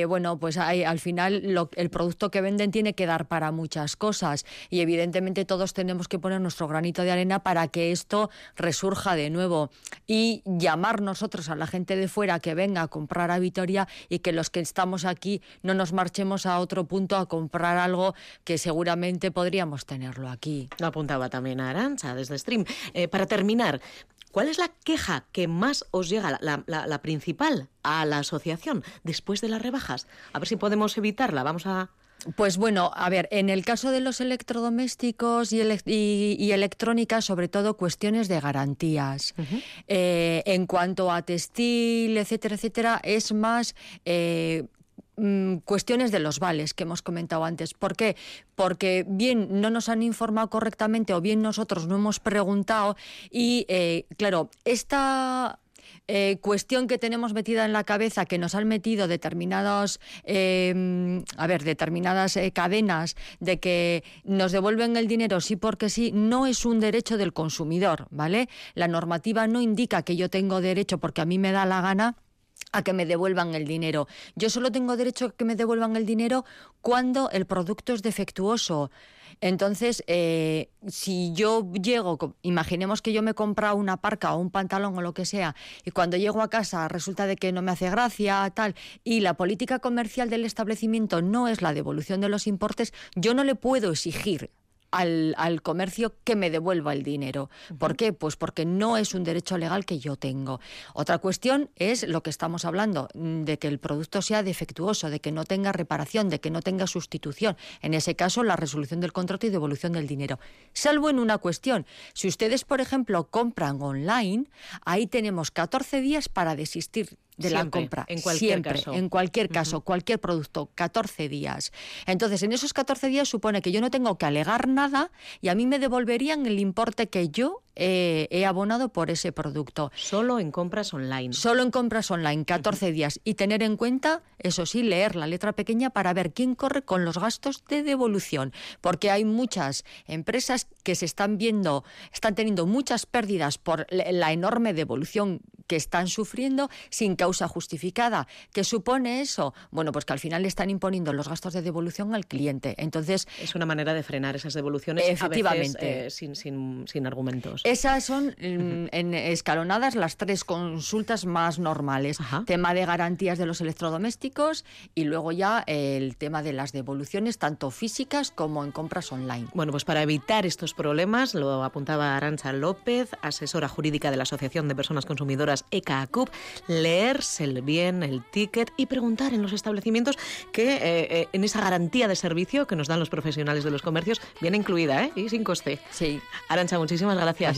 bueno, pues hay, al final el producto que venden tiene que dar para muchas cosas y evidentemente todos tenemos que poner nuestro granito de arena para que esto resurja de nuevo y llamar nosotros a la gente de fuera que venga a comprar a Vitoria y que los que estamos aquí no nos marchemos a otro punto a comprar algo que seguramente podríamos tenerlo aquí. Lo apuntaba también a Arancha desde Stream. Eh, para terminar, ¿Cuál es la queja que más os llega, la, la, principal, a la asociación después de las rebajas? A ver si podemos evitarla. Vamos a pues bueno, a ver, en el caso de los electrodomésticos y, y, electrónica, sobre todo cuestiones de garantías. Eh, en cuanto a textil, etcétera, etcétera, es más eh, mm, cuestiones de los vales que hemos comentado antes. ¿Por qué? Porque bien no nos han informado correctamente o bien nosotros no hemos preguntado y, eh, claro, esta eh, cuestión que tenemos metida en la cabeza, que nos han metido determinados, em, a ver, determinadas eh, cadenas de que nos devuelven el dinero sí porque sí, no es un derecho del consumidor, ¿vale? La normativa no indica que yo tengo derecho porque a mí me da la gana a que me devuelvan el dinero. Yo solo tengo derecho a que me devuelvan el dinero cuando el producto es defectuoso. Entonces, eh, si yo llego, imaginemos que yo me he comprado una parca o un pantalón o lo que sea, y cuando llego a casa resulta de que no me hace gracia, tal, y la política comercial del establecimiento no es la devolución de los importes, yo no le puedo exigir al, al, comercio que me devuelva el dinero. ¿Por qué? Pues porque no es un derecho legal que yo tengo. Otra cuestión es lo que estamos hablando, mm, de que el producto sea defectuoso, de que no tenga reparación, de que no tenga sustitución. En ese caso, la resolución del contrato y devolución del dinero. Salvo en una cuestión. Si ustedes, por ejemplo, compran online, ahí tenemos 14 días para desistir de la compra. En cualquier Siempre, caso. En cualquier caso, cualquier producto, 14 días. Entonces, en esos 14 días supone que yo no tengo que alegar nada y a mí me devolverían el importe que yo eh, he abonado por ese producto. Solo en compras online. Solo en compras online, 14 días. Y tener en cuenta, eso sí, leer la letra pequeña para ver quién corre con los gastos de devolución. Porque hay muchas empresas que se están viendo, están teniendo muchas pérdidas por la enorme devolución que están sufriendo sin causa justificada. ¿Qué supone eso? Bueno, pues que al final le están imponiendo los gastos de devolución al cliente. Entonces. Es una manera de frenar esas devoluciones efectivamente. Eh, sin, sin, sin argumentos. Esas son mm, en escalonadas las tres consultas más normales. Tema de garantías de los electrodomésticos y luego ya el tema de las devoluciones, tanto físicas como en compras online. Bueno, pues para evitar estos problemas, lo apuntaba Arancha López, asesora jurídica de la Asociación de Personas Consumidoras ECACUP, leerse bien el ticket y preguntar en los establecimientos que eh, eh, en esa garantía de servicio que nos dan los profesionales de los comercios viene incluida, ¿eh? Y sin coste. Sí. Arancha, muchísimas gracias. Gracias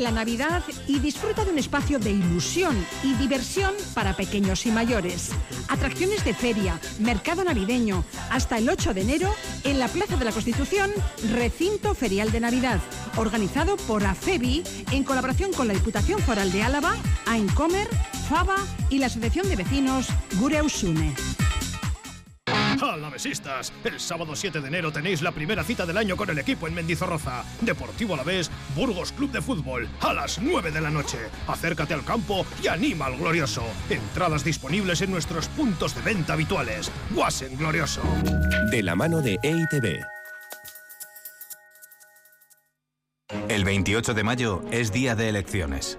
La Navidad y disfruta de un espacio de ilusión y diversión para pequeños y mayores. Atracciones de feria, mercado navideño, hasta el 8 de enero en la Plaza de la Constitución, Recinto Ferial de Navidad, organizado por AFEBI en colaboración con la Diputación Foral de Álava, Aincomer, Fava y la Asociación de Vecinos Gureusune. Alavesistas, el sábado 7 de enero tenéis la primera cita del año con el equipo en Mendizorroza. Deportivo Alavés, Burgos Club de Fútbol, a las 9 de la noche. Acércate al campo y anima al glorioso. Entradas disponibles en nuestros puntos de venta habituales. Guasen Glorioso. De la mano de EITB. El 28 de mayo es día de elecciones.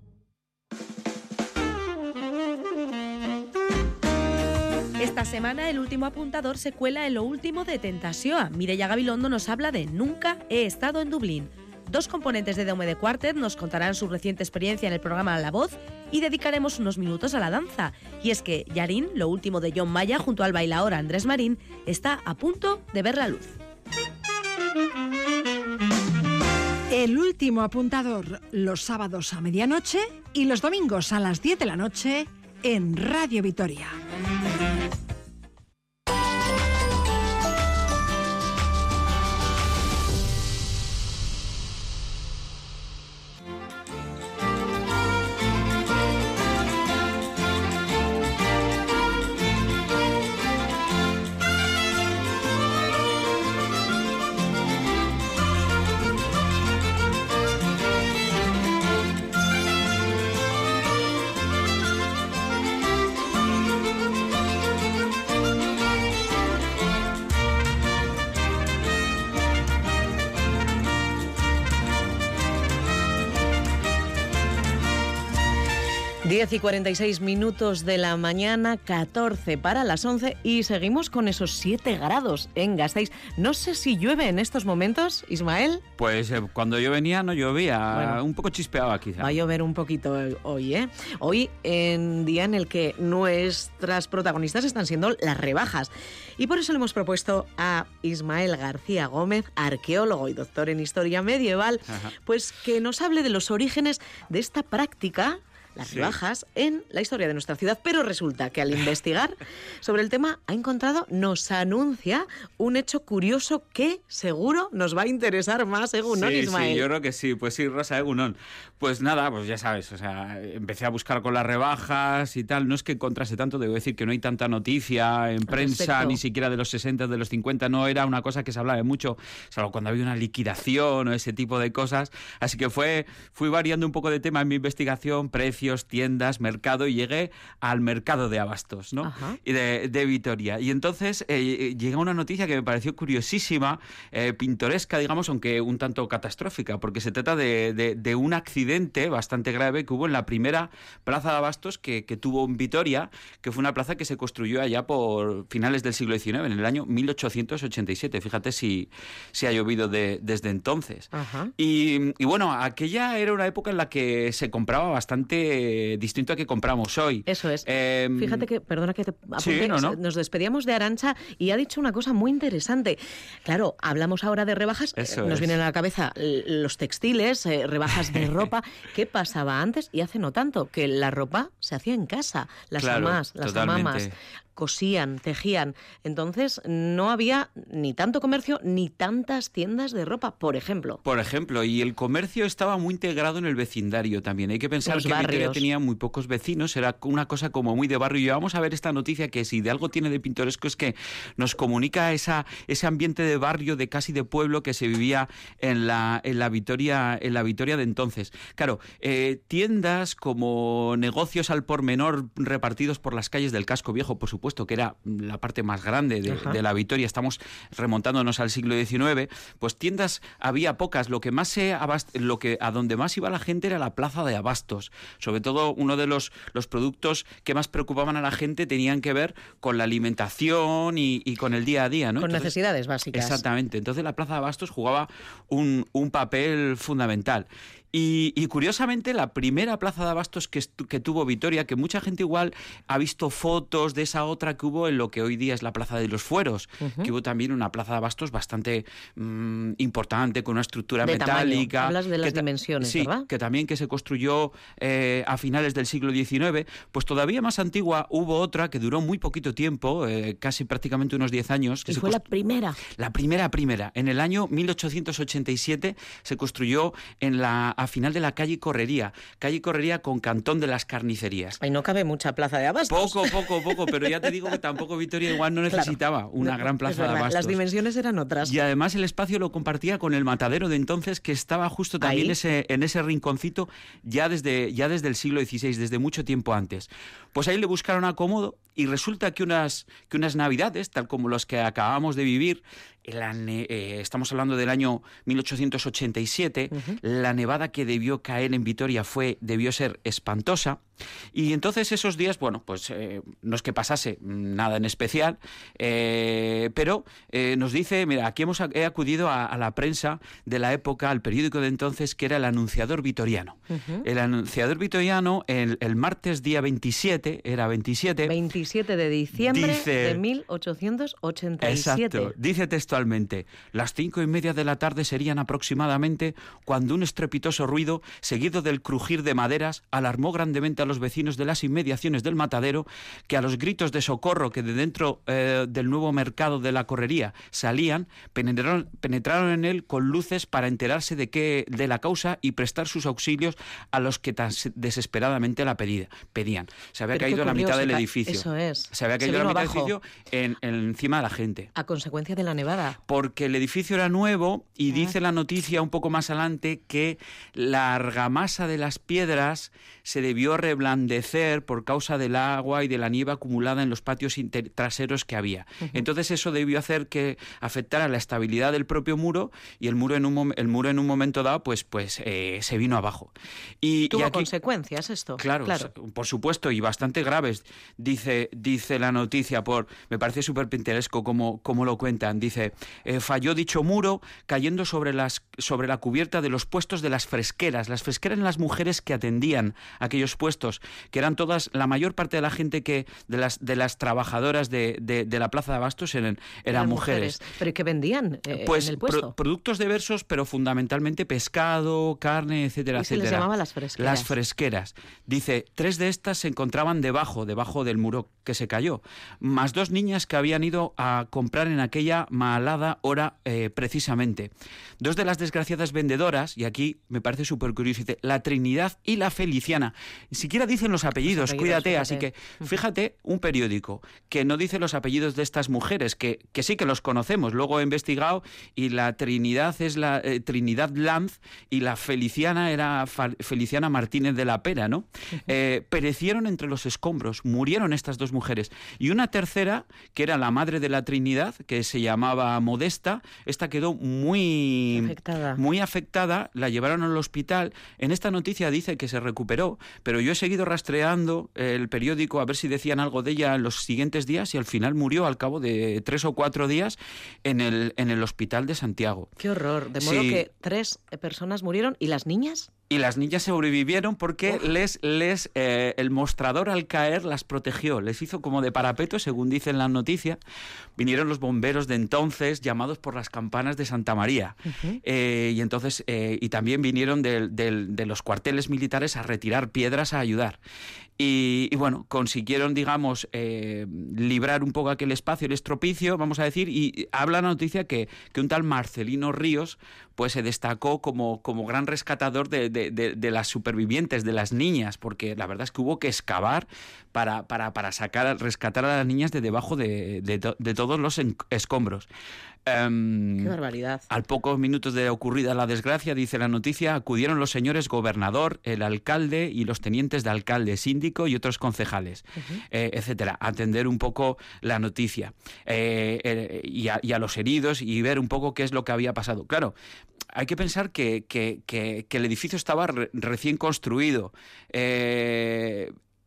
Esta semana el último apuntador se cuela en lo último de Tentación. Mireya Gabilondo nos habla de Nunca he estado en Dublín. Dos componentes de Daume de Quartet nos contarán su reciente experiencia en el programa La Voz y dedicaremos unos minutos a la danza. Y es que Yarin, lo último de John Maya junto al bailaor Andrés Marín, está a punto de ver la luz. El último apuntador los sábados a medianoche y los domingos a las 10 de la noche en Radio Vitoria. 10 y 46 minutos de la mañana, 14 para las 11 y seguimos con esos 7 grados en Gasteiz. No sé si llueve en estos momentos, Ismael. Pues eh, cuando yo venía no llovía, un poco chispeaba quizá. Va a llover un poquito hoy, ¿eh? Hoy en día en el que nuestras protagonistas están siendo las rebajas. Y por eso le hemos propuesto a Ismael García Gómez, arqueólogo y doctor en historia medieval, pues que nos hable de los orígenes de esta práctica las rebajas en la historia de nuestra ciudad, pero resulta que al investigar sobre el tema ha encontrado, nos anuncia un hecho curioso que seguro nos va a interesar más, Egunon, sí, Ismael. Sí, yo creo que sí, pues sí, Rosa Egunon. Pues nada, pues ya sabes, o sea, empecé a buscar con las rebajas y tal, no es que encontrase tanto, debo decir que no hay tanta noticia en prensa, ni siquiera de los 60, de los 50, no era una cosa que se hablaba mucho, salvo cuando había una liquidación o ese tipo de cosas, así que fue, fui variando un poco de tema en mi investigación, tiendas, mercado y llegué al mercado de abastos, ¿no? Y de, de, Vitoria. Y entonces eh, llega una noticia que me pareció curiosísima, eh, pintoresca, digamos, aunque un tanto catastrófica, porque se trata de, de, un accidente bastante grave que hubo en la primera plaza de abastos que, que, tuvo en Vitoria, que fue una plaza que se construyó allá por finales del siglo XIX, en el año 1887. Fíjate si, si ha llovido desde entonces. Y, y bueno, aquella era una época en la que se compraba bastante distinto a que compramos hoy. Eso es. Em, Fíjate que, perdona que te apunte, nos despedíamos de Arancha y ha dicho una cosa muy interesante. Claro, hablamos ahora de rebajas, nos vienen a la cabeza los textiles, eh, rebajas de ropa. ¿Qué pasaba antes y hace no tanto? Que la ropa se hacía en casa, las mamás, las mamás cosían, tejían. Entonces no había ni tanto comercio ni tantas tiendas de ropa, por ejemplo. Por ejemplo, y el comercio estaba muy integrado en el vecindario también. Hay que pensar que Vitoria tenía muy pocos vecinos, era una cosa como muy de barrio. Y vamos a ver esta noticia que si de algo tiene de pintoresco es que nos comunica esa, ese ambiente de barrio, de casi de pueblo que se vivía en la, en la Vitoria, en la Vitoria de entonces. Claro, eh, tiendas como negocios al por menor repartidos por las calles del casco viejo, por supuesto que era la parte más grande de, la Vitoria, estamos remontándonos al siglo XIX, pues tiendas había pocas. Lo que más se lo que a donde más iba la gente era la plaza de abastos. Sobre todo uno de los, los productos que más preocupaban a la gente tenían que ver con la alimentación y, con el día a día, ¿no? Con necesidades básicas. Exactamente. Entonces la plaza de abastos jugaba un, un papel fundamental. Y, curiosamente, la primera plaza de abastos que, que, tuvo Vitoria, que mucha gente igual ha visto fotos de esa otra que hubo en lo que hoy día es la Plaza de los Fueros, que hubo también una plaza de abastos bastante mm, importante, con una estructura metálica. Hablas de las dimensiones, sí, que también que se construyó eh, a finales del siglo XIX. Pues todavía más antigua hubo otra que duró muy poquito tiempo, eh, casi prácticamente unos 10 años. Que fue la primera? La primera, primera. En el año 1887 se construyó en la a final de la calle Correría, calle Correría con Cantón de las Carnicerías. Ahí no cabe mucha plaza de abastos. Poco, poco, poco, pero ya te digo que tampoco Vitoria igual no necesitaba una gran plaza de abastos. Las dimensiones eran otras. Y además el espacio lo compartía con el matadero de entonces que estaba justo también ese, en ese rinconcito ya desde, ya desde el siglo XVI, desde mucho tiempo antes. Pues ahí le buscaron acomodo y resulta que unas, que unas navidades, tal como los que acabamos de vivir, eh, estamos hablando del año 1887, la nevada que debió caer en Vitoria fue, debió ser espantosa. Y entonces esos días, bueno, pues eh, no es que pasase nada en especial, eh, pero nos dice, mira, aquí hemos he acudido a, la prensa de la época, al periódico de entonces, que era el Anunciador Vitoriano. El Anunciador Vitoriano, el, el, martes día 27, era 27. 27 de diciembre de 1887. Exacto, dice textualmente, las cinco y media de la tarde serían aproximadamente cuando un estrepitoso ruido, seguido del crujir de maderas, alarmó grandemente a los vecinos de las inmediaciones del matadero, que a los gritos de socorro que de dentro eh, del nuevo mercado de la correría salían, penetraron, penetraron en él con luces para enterarse de, qué, de la causa y prestar sus auxilios a los que tan desesperadamente la pedían. Se había caído la mitad del edificio. Eso es. Se había caído la mitad del edificio en, encima de la gente. A consecuencia de la nevada. Porque el edificio era nuevo y ah. dice la noticia un poco más adelante que la argamasa de las piedras se debió reblandecer por causa del agua y de la nieve acumulada en los patios traseros que había. Entonces eso debió hacer que afectara la estabilidad del propio muro y el muro en un, el muro en un momento dado pues, pues eh, se vino abajo. Y, ¿Tuvo consecuencias esto? Claro, claro, por supuesto, y bastante graves. Dice, dice la noticia, por me parece súper pintoresco como, como lo cuentan. Dice, eh, falló dicho muro cayendo sobre, las, sobre la cubierta de los puestos de las fresqueras. Las fresqueras eran las mujeres que atendían aquellos puestos, que eran todas, la mayor parte de la gente que, de las, de las trabajadoras de, de, la Plaza de Abastos eran, eran, mujeres. ¿Pero qué vendían eh, pues, en el puesto? productos diversos, pero fundamentalmente pescado, carne, etcétera, ¿Y se les llamaba las fresqueras? Las fresqueras. Dice, tres de estas se encontraban debajo, debajo del muro que se cayó, más dos niñas que habían ido a comprar en aquella malada hora eh, precisamente. Dos de las desgraciadas vendedoras, y aquí me parece súper curioso, la Trinidad y la Feliciana. Ni siquiera dicen los apellidos, cuídate, así que fíjate, un periódico que no dice los apellidos de estas mujeres, que, que sí que los conocemos, luego he investigado y la Trinidad es la eh, Trinidad Lanz y la Feliciana era Feliciana Martínez de la Pera, ¿no? Eh, perecieron entre los escombros, murieron estas dos mujeres. Y una tercera, que era la madre de la Trinidad, que se llamaba Modesta, esta quedó muy afectada. muy afectada, la llevaron al hospital. En esta noticia dice que se recuperó, pero yo he seguido rastreando el periódico a ver si decían algo de ella en los siguientes días y al final murió al cabo de tres o cuatro días en el, en el hospital de Santiago. Qué horror. De modo que tres personas murieron y las niñas. Y las niñas sobrevivieron porque les, les eh, el mostrador al caer las protegió, les hizo como de parapeto, según dicen la noticia. Vinieron los bomberos de entonces, llamados por las campanas de Santa María. Eh, y entonces, eh, y también vinieron de los cuarteles militares a retirar piedras a ayudar. Y, bueno, consiguieron, digamos, eh, librar un poco aquel espacio, el estropicio, vamos a decir, y habla la noticia que, que un tal Marcelino Ríos pues se destacó como, como gran rescatador de, de, las supervivientes, de las niñas, porque la verdad es que hubo que excavar para, para, para sacar, rescatar a las niñas de debajo de, todos los escombros. Em, Qué barbaridad. Al pocos minutos de ocurrida la desgracia, dice la noticia, acudieron los señores gobernador, el alcalde y los tenientes de alcalde, síndico y otros concejales, eh, etcétera, a atender un poco la noticia eh, eh, y, a, los heridos y ver un poco qué es lo que había pasado. Claro, hay que pensar que, el edificio estaba recién construido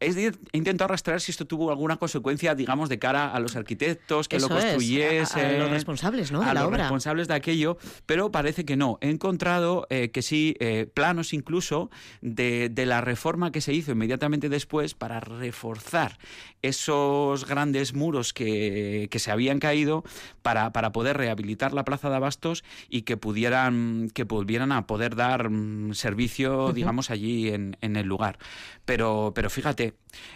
he intentado rastrear si esto tuvo alguna consecuencia, digamos, de cara a los arquitectos que lo construyesen. a, los responsables, ¿no? De a los obra. responsables de aquello, pero parece que no. He encontrado eh, que sí, eh, planos incluso de, la reforma que se hizo inmediatamente después para reforzar esos grandes muros que, se habían caído para, para, poder rehabilitar la plaza de Abastos y que pudieran, que volvieran a poder dar mm, servicio, digamos, allí en, en el lugar. Pero, pero fíjate,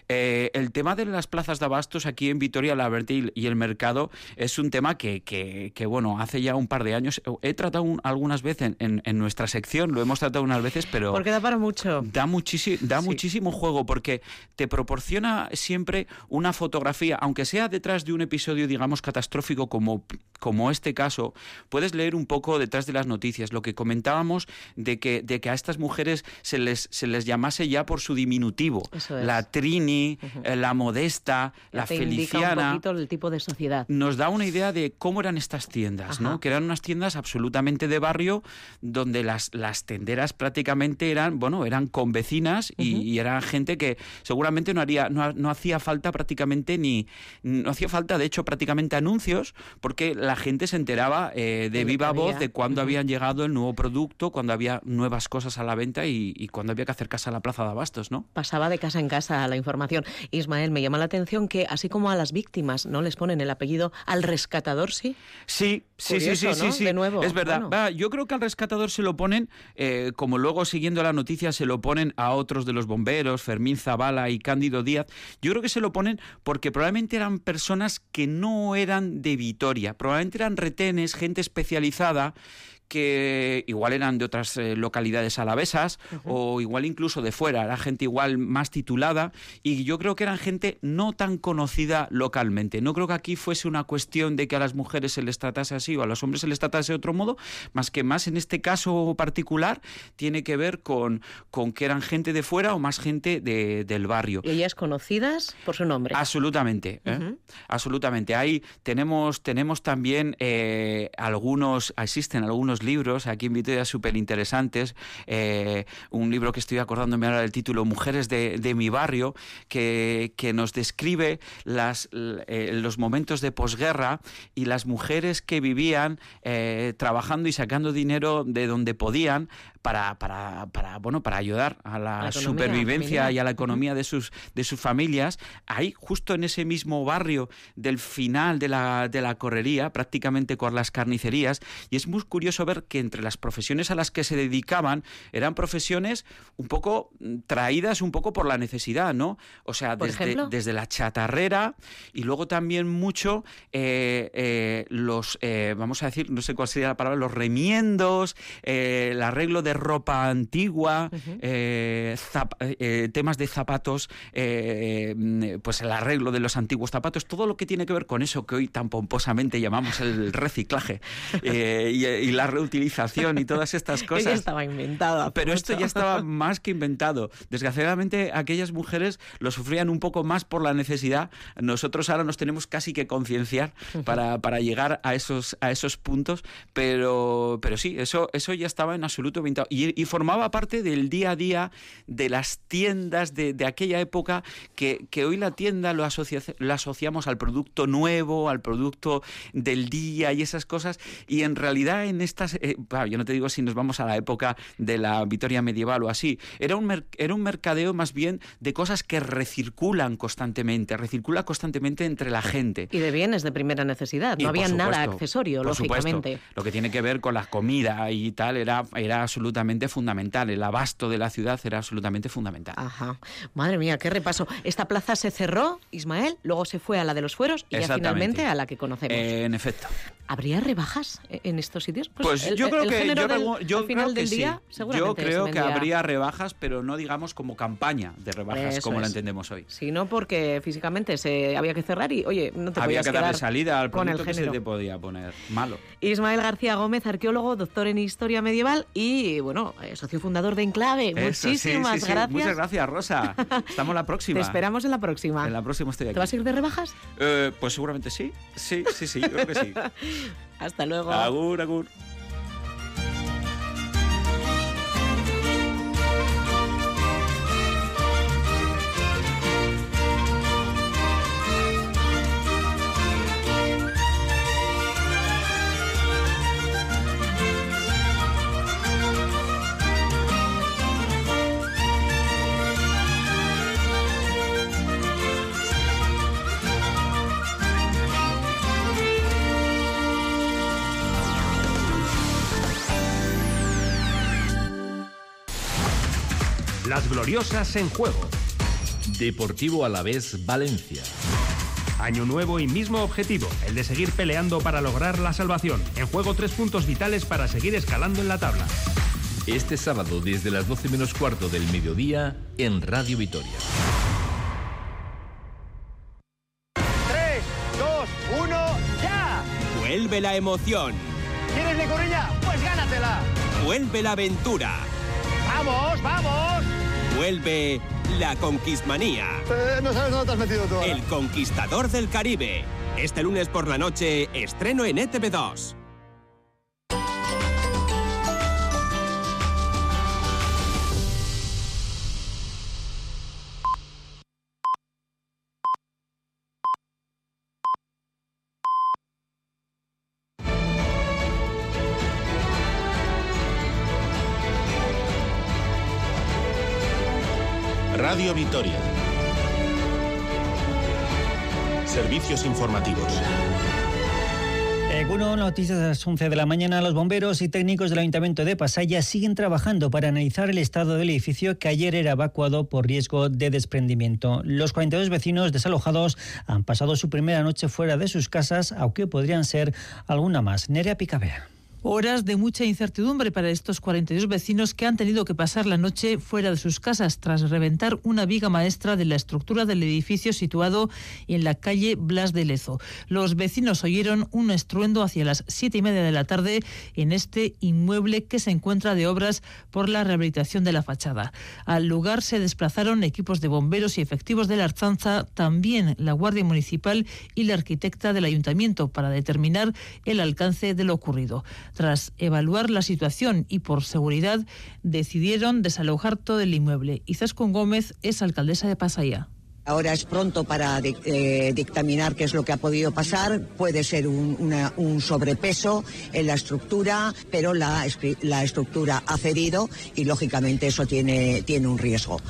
Eh, el tema de las plazas de abastos aquí en Vitoria, la Vertil y el mercado es un tema que, que, bueno, hace ya un par de años he tratado algunas veces en, en, nuestra sección, lo hemos tratado unas veces, pero... Porque da para mucho. Da, da muchísimo juego porque te proporciona siempre una fotografía, aunque sea detrás de un episodio, digamos, catastrófico como, como este caso, puedes leer un poco detrás de las noticias, lo que comentábamos de que, de que a estas mujeres se les, se les llamase ya por su diminutivo. La Trini, eh, la Modesta, la Feliciana. un poquito el tipo de sociedad. Nos da una idea de cómo eran estas tiendas, ¿no? Que eran unas tiendas absolutamente de barrio donde las, las tenderas prácticamente eran, bueno, eran convecinas y, y era gente que seguramente no haría, no, no hacía falta prácticamente ni, no hacía falta de hecho prácticamente anuncios porque la gente se enteraba eh, de viva voz de cuándo habían llegado el nuevo producto, cuando había nuevas cosas a la venta y, y cuando había que acercarse a la plaza de abastos, ¿no? Pasaba de casa en casa la información. Ismael, me llama la atención que así como a las víctimas no les ponen el apellido, al rescatador sí. Sí, sí, sí, sí, sí, De nuevo. Es verdad. yo creo que al rescatador se lo ponen, eh, como luego siguiendo la noticia se lo ponen a otros de los bomberos, Fermín Zavala y Cándido Díaz. Yo creo que se lo ponen porque probablemente eran personas que no eran de Vitoria, probablemente eran retenes, gente especializada que igual eran de otras eh, localidades alavesas o igual incluso de fuera, era gente igual más titulada y yo creo que eran gente no tan conocida localmente. No creo que aquí fuese una cuestión de que a las mujeres se les tratase así o a los hombres se les tratase de otro modo, más que más en este caso particular tiene que ver con, con que eran gente de fuera o más gente de, del barrio. ¿Y ellas conocidas por su nombre? Absolutamente, ¿eh? absolutamente. Ahí tenemos, tenemos también eh, algunos, existen algunos libros aquí en Vitoria súper interesantes. Eh, un libro que estoy acordándome ahora del título Mujeres de, mi barrio, que, que, nos describe las, eh, los momentos de posguerra y las mujeres que vivían eh, trabajando y sacando dinero de donde podían para, para, para, bueno, para ayudar a la, supervivencia y a la economía de sus, de sus familias, ahí justo en ese mismo barrio del final de la, de la correría, prácticamente con las carnicerías, y es muy curioso ver que entre las profesiones a las que se dedicaban eran profesiones un poco mm, traídas un poco por la necesidad, ¿no? O sea, desde, desde la chatarrera y luego también mucho eh, eh, los, eh, vamos a decir, no sé cuál sería la palabra, los remiendos, el arreglo de de ropa antigua, eh, eh, temas de zapatos, eh, pues el arreglo de los antiguos zapatos, todo lo que tiene que ver con eso que hoy tan pomposamente llamamos el reciclaje y, la reutilización y todas estas cosas. ya estaba inventado. Pero esto ya estaba más que inventado. Desgraciadamente aquellas mujeres lo sufrían un poco más por la necesidad. Nosotros ahora nos tenemos casi que concienciar para, para, llegar a esos, a esos puntos, pero, pero sí, eso, eso ya estaba en absoluto y, formaba parte del día a día de las tiendas de, aquella época que, hoy la tienda lo, asociamos al producto nuevo, al producto del día y esas cosas. Y en realidad en estas, eh, yo no te digo si nos vamos a la época de la Vitoria medieval o así, era un, era un mercadeo más bien de cosas que recirculan constantemente, recircula constantemente entre la gente. Y de bienes de primera necesidad, no había nada accesorio, lógicamente. Lo que tiene que ver con la comida y tal era, era absolutamente absolutamente fundamental. El abasto de la ciudad era absolutamente fundamental. Ajá. Madre mía, qué repaso. Esta plaza se cerró, Ismael, luego se fue a la de los fueros y ya finalmente a la que conocemos. en efecto. ¿Habría rebajas en estos sitios? Pues, yo creo que yo, creo que sí. Yo creo que habría rebajas, pero no digamos como campaña de rebajas como la entendemos hoy. Sino porque físicamente se había que cerrar y oye, no te había que darle salida al producto que se te podía poner malo. Ismael García Gómez, arqueólogo, doctor en historia medieval y bueno, eh, socio fundador de Enclave. Muchísimas gracias. Muchas gracias, Rosa. Estamos la próxima. Te esperamos en la próxima. En la próxima estoy aquí. ¿Te vas a ir de rebajas? Eh, pues seguramente sí. Sí, sí, sí, yo creo que sí. Hasta luego. Agur, agur. Gloriosas en juego. Deportivo Alavés Valencia. Año nuevo y mismo objetivo, el de seguir peleando para lograr la salvación. En juego tres puntos vitales para seguir escalando en la tabla. Este sábado desde las 12 menos cuarto del mediodía en Radio Vitoria. 3, 2, 1, ya. Vuelve la emoción. ¿Quieres corrilla? Pues gánatela. Vuelve la aventura. ¡Vamos, vamos! Vuelve la Conquistmanía. Eh, no sabes dónde te has metido tú. El Conquistador del Caribe. Este lunes por la noche, estreno en ETV2. Radio Vitoria. Servicios informativos. Eguno, noticias a las 11 de la mañana. Los bomberos y técnicos del Ayuntamiento de Pasaya siguen trabajando para analizar el estado del edificio que ayer era evacuado por riesgo de desprendimiento. Los 42 vecinos desalojados han pasado su primera noche fuera de sus casas, aunque podrían ser alguna más. Nerea Picabea. Horas de mucha incertidumbre para estos 42 vecinos que han tenido que pasar la noche fuera de sus casas tras reventar una viga maestra de la estructura del edificio situado en la calle Blas de Lezo. Los vecinos oyeron un estruendo hacia las siete y media de la tarde en este inmueble que se encuentra de obras por la rehabilitación de la fachada. Al lugar se desplazaron equipos de bomberos y efectivos de la Arzanza, también la Guardia Municipal y la arquitecta del Ayuntamiento para determinar el alcance de lo ocurrido. Tras evaluar la situación y por seguridad, decidieron desalojar todo el inmueble. Izaskun Gómez es alcaldesa de Pasaya. Ahora es pronto para eh, dictaminar qué es lo que ha podido pasar. Puede ser un, sobrepeso en la estructura, pero la, estructura ha cedido y lógicamente eso tiene un riesgo.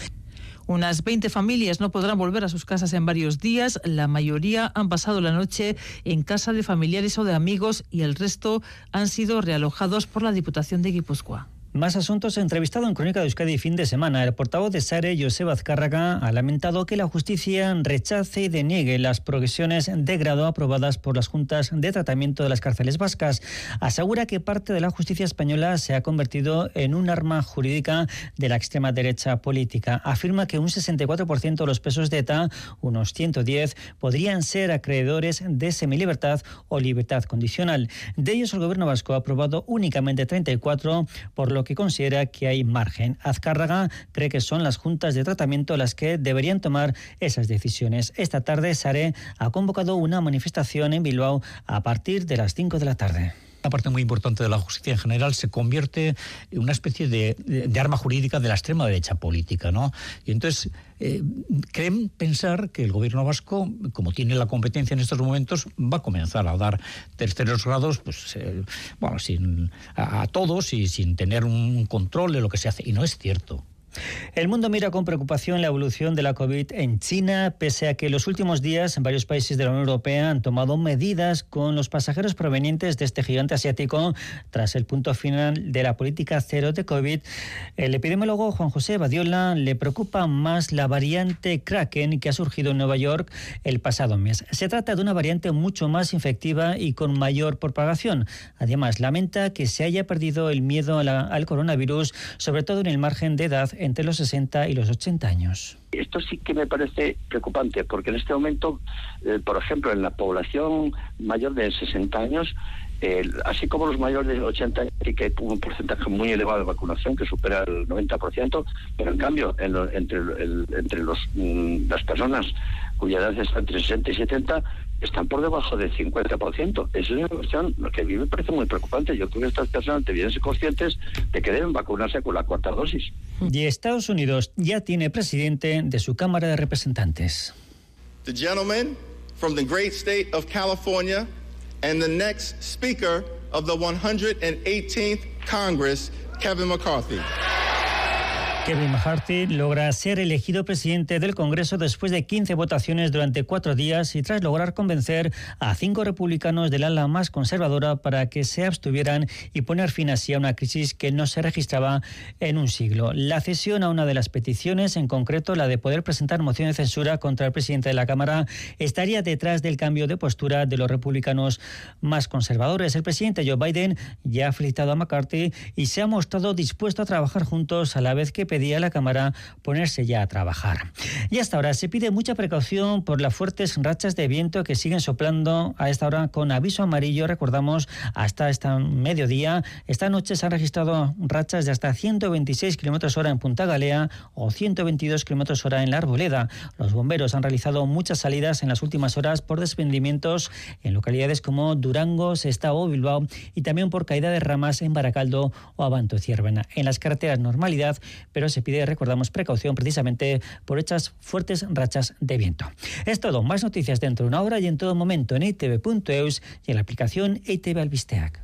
Unas 20 familias no podrán volver a sus casas en varios días. La mayoría han pasado la noche en casa de familiares o de amigos y el resto han sido realojados por la Diputación de Guipúzcoa. Más asuntos. Entrevistado en Crónica de Euskadi fin de semana, el portavoz de SARE, Joseba Azcárraga, ha lamentado que la justicia rechace y deniegue las progresiones de grado aprobadas por las juntas de tratamiento de las cárceles vascas. Asegura que parte de la justicia española se ha convertido en un arma jurídica de la extrema derecha política. Afirma que un 64% de los pesos de ETA, unos 110, podrían ser acreedores de semilibertad o libertad condicional. De ellos, el gobierno vasco ha aprobado únicamente 34, por lo lo que considera que hay margen. Azcárraga cree que son las juntas de tratamiento las que deberían tomar esas decisiones. Esta tarde, Sare ha convocado una manifestación en Bilbao a partir de las 5 de la tarde una parte muy importante de la justicia en general se convierte en una especie de, arma jurídica de la extrema derecha política, ¿no? Y entonces eh, creen pensar que el gobierno vasco, como tiene la competencia en estos momentos, va a comenzar a dar terceros grados, pues, eh, bueno, sin, a todos y sin tener un control de lo que se hace. Y no es cierto. El mundo mira con preocupación la evolución de la COVID en China, pese a que en los últimos días varios países de la Unión Europea han tomado medidas con los pasajeros provenientes de este gigante asiático tras el punto final de la política cero de COVID. El epidemiólogo Juan José Badiola le preocupa más la variante Kraken que ha surgido en Nueva York el pasado mes. Se trata de una variante mucho más infectiva y con mayor propagación. Además, lamenta que se haya perdido el miedo al coronavirus, sobre todo en el margen de edad entre los 60 y los 80 años. Esto sí que me parece preocupante, porque en este momento, eh, por ejemplo, en la población mayor de 60 años, así como los mayores de 80 años, que hay un porcentaje muy elevado de vacunación que supera el 90%, pero en cambio, entre, mm, las personas cuya edad está entre 60 y 70, están por debajo del 50%. Esa es una cuestión que a mí me parece muy preocupante. Yo creo que estas personas deben ser conscientes de que deben vacunarse con la cuarta dosis. Y Estados Unidos ya tiene presidente de su Cámara de Representantes. The gentleman from the great state of California and the next speaker of the 118th Congress, Kevin McCarthy. Kevin McCarthy logra ser elegido presidente del Congreso después de 15 votaciones durante cuatro días y tras lograr convencer a cinco republicanos del ala más conservadora para que se abstuvieran y poner fin así a una crisis que no se registraba en un siglo. La cesión a una de las peticiones, en concreto la de poder presentar moción de censura contra el presidente de la Cámara, estaría detrás del cambio de postura de los republicanos más conservadores. El presidente Joe Biden ya ha felicitado a McCarthy y se ha mostrado dispuesto a trabajar juntos a la vez que pedía a la Cámara ponerse ya a trabajar. Y hasta ahora se pide mucha precaución por las fuertes rachas de viento que siguen soplando a esta hora con aviso amarillo, recordamos, hasta este mediodía. Esta noche se han registrado rachas de hasta 126 kilómetros hora en Punta Galea o 122 kilómetros hora en la Arboleda. Los bomberos han realizado muchas salidas en las últimas horas por desprendimientos en localidades como Durango, Sestao Bilbao y también por caída de ramas en Baracaldo o Abanto Ciervena. En las carreteras normalidad, pero se pide, recordamos, precaución precisamente por estas fuertes rachas de viento. Es todo, más noticias dentro de una hora y en todo momento en itv.eus y en la aplicación ITV Albisteac.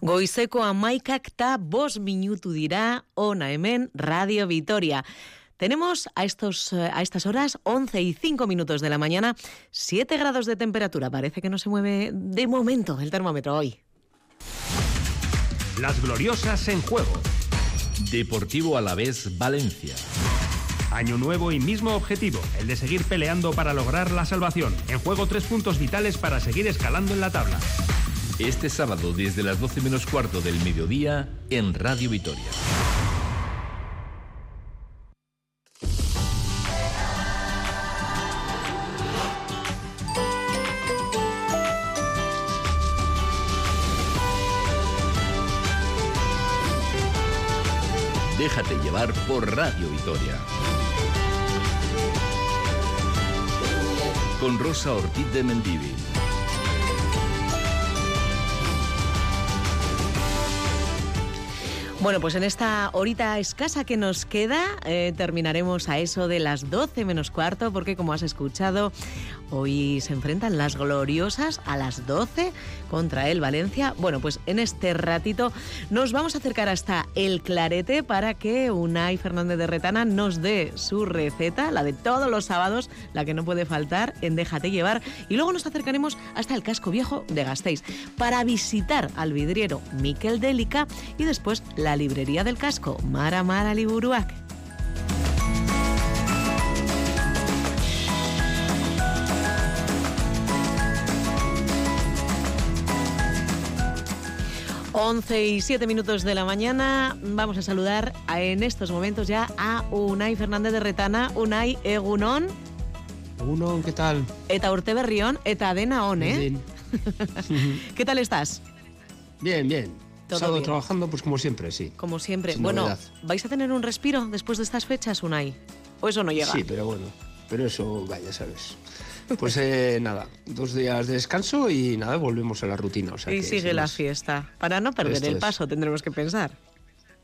Goizeko amaikak ta bos minutu dira ona hemen Radio Vitoria. Tenemos a, estos, eh, a estas horas 11 y 5 minutos de la mañana, 7 grados de temperatura. Parece que no se mueve de momento el termómetro hoy. Las gloriosas en juego. Deportivo Alavés Valencia. Año nuevo y mismo objetivo, el de seguir peleando para lograr la salvación. En juego tres puntos vitales para seguir escalando en la tabla. Este sábado desde las 12 menos cuarto del mediodía en Radio Vitoria. Déjate llevar por Radio Vitoria. Con Rosa Ortiz de Mendivi. Bueno, pues en esta horita escasa que nos queda, eh, terminaremos a eso de las 12 menos cuarto, porque como has escuchado, Hoy se enfrentan las gloriosas a las 12 contra el Valencia. Bueno, pues en este ratito nos vamos a acercar hasta el Clarete para que Unai Fernández de Retana nos dé su receta, la de todos los sábados, la que no puede faltar en Déjate llevar. Y luego nos acercaremos hasta el casco viejo de Gasteiz para visitar al vidriero Miquel Délica y después la librería del casco Mara Mara Liburuac. 11 y 7 minutos de la mañana. Vamos a saludar en estos momentos ya a Unai Fernández de Retana. Unai Egunon. Egunon, ¿qué tal? Eta Urte Berrión, eta Dena On, ¿eh? ¿Qué tal estás? Bien, bien. Todo trabajando, pues como siempre, sí. Como siempre. bueno, ¿vais a tener un respiro después de estas fechas, Unai? ¿O eso no llega? Sí, pero bueno. Pero eso, vaya, sabes. Pues eh, nada, dos días de descanso y nada, volvemos a la rutina. y sigue la fiesta. Para no perder el paso tendremos que pensar.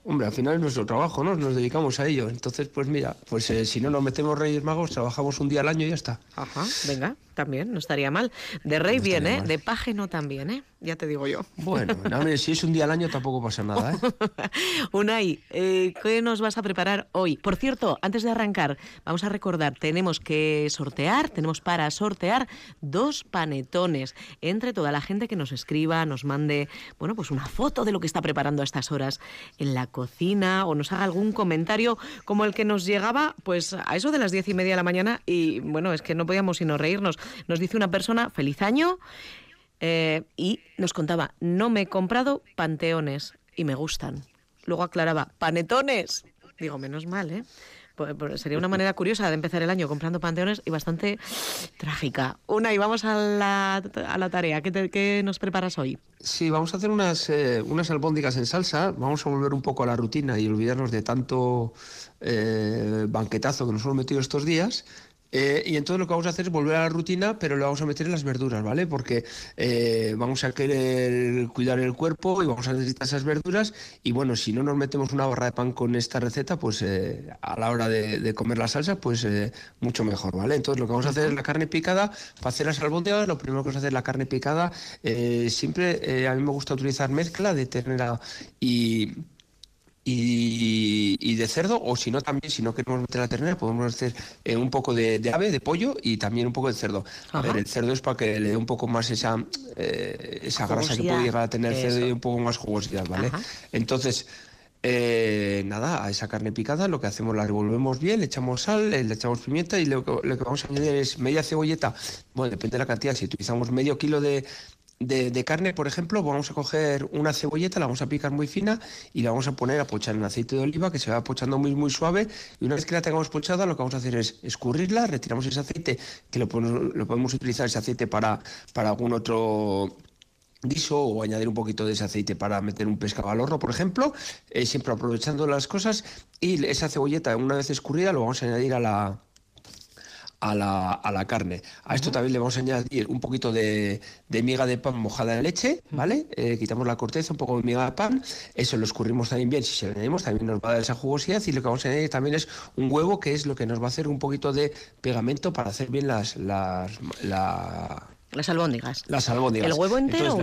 Hombre, al final es nuestro trabajo, ¿no? Nos dedicamos a ello. Entonces, pues mira, pues eh, si no nos metemos Reyes Magos, trabajamos un día al año y ya está. Ajá, venga, también, no estaría mal. De Rey bien, ¿eh? De paje no tan bien, ¿eh? Ya te digo yo. Bueno, si es un día al año tampoco pasa nada, ¿eh? Unai, eh, ¿qué nos vas a preparar hoy? Por cierto, antes de arrancar, vamos a recordar, tenemos que sortear, tenemos para sortear dos panetones entre toda la gente que nos escriba, nos mande, bueno, pues una foto de lo que está preparando a estas horas en la cocina o nos haga algún comentario como el que nos llegaba, pues a eso de las diez y media de la mañana y, bueno, es que no podíamos sino reírnos. Nos dice una persona, feliz año, eh, y nos contaba, no me he comprado panteones y me gustan. Luego aclaraba, panetones. Digo, menos mal, ¿eh? Pues, pues sería una manera curiosa de empezar el año comprando panteones y bastante trágica. Una, y vamos a la, a la tarea. ¿Qué, ¿Qué, nos preparas hoy? Sí, vamos a hacer unas, eh, unas albóndigas en salsa. Vamos a volver un poco a la rutina y olvidarnos de tanto eh, banquetazo que nos hemos metido estos días Eh, y entonces lo que vamos a hacer es volver a la rutina, pero lo vamos a meter en las verduras, ¿vale? Porque eh, vamos a querer cuidar el cuerpo y vamos a necesitar esas verduras. Y bueno, si no nos metemos una barra de pan con esta receta, pues eh, a la hora de, comer la salsa, pues mucho mejor, ¿vale? Entonces lo que vamos a hacer es la carne picada. Para hacer las albóndigas, lo primero que vamos a hacer es la carne picada. siempre a mí me gusta utilizar mezcla de ternera y y, de cerdo, o si no, también, si no queremos meter la ternera, podemos hacer eh, un poco de, ave, de pollo y también un poco de cerdo. A ver, el cerdo es para que le dé un poco más esa, eh, esa grasa que puede llegar a tener el cerdo y un poco más jugosidad, ¿vale? Entonces, eh, nada, a esa carne picada lo que hacemos la revolvemos bien, le echamos sal, le echamos pimienta y lo que, lo que vamos a añadir es media cebolleta, bueno, depende de la cantidad, si utilizamos medio kilo de, de, carne, por ejemplo, vamos a coger una cebolleta, la vamos a picar muy fina y la vamos a poner a pochar en aceite de oliva que se va pochando muy muy suave. Y una vez que la tengamos pochada lo que vamos a hacer es escurrirla, retiramos ese aceite que lo, podemos utilizar ese aceite para, para algún otro guiso o añadir un poquito de ese aceite para meter un pescado al horno, por ejemplo, eh, siempre aprovechando las cosas. Y esa cebolleta una vez escurrida lo vamos a añadir a la, a la, a la carne. A esto también le vamos a añadir un poquito de, miga de pan mojada en leche, ¿vale? Eh, quitamos la corteza, un poco de miga de pan, eso lo escurrimos también bien, si se lo añadimos también nos va a dar esa jugosidad y lo que vamos a añadir también es un huevo, que es lo que nos va a hacer un poquito de pegamento para hacer bien las... las las albóndigas. Las albóndigas. ¿El huevo entero o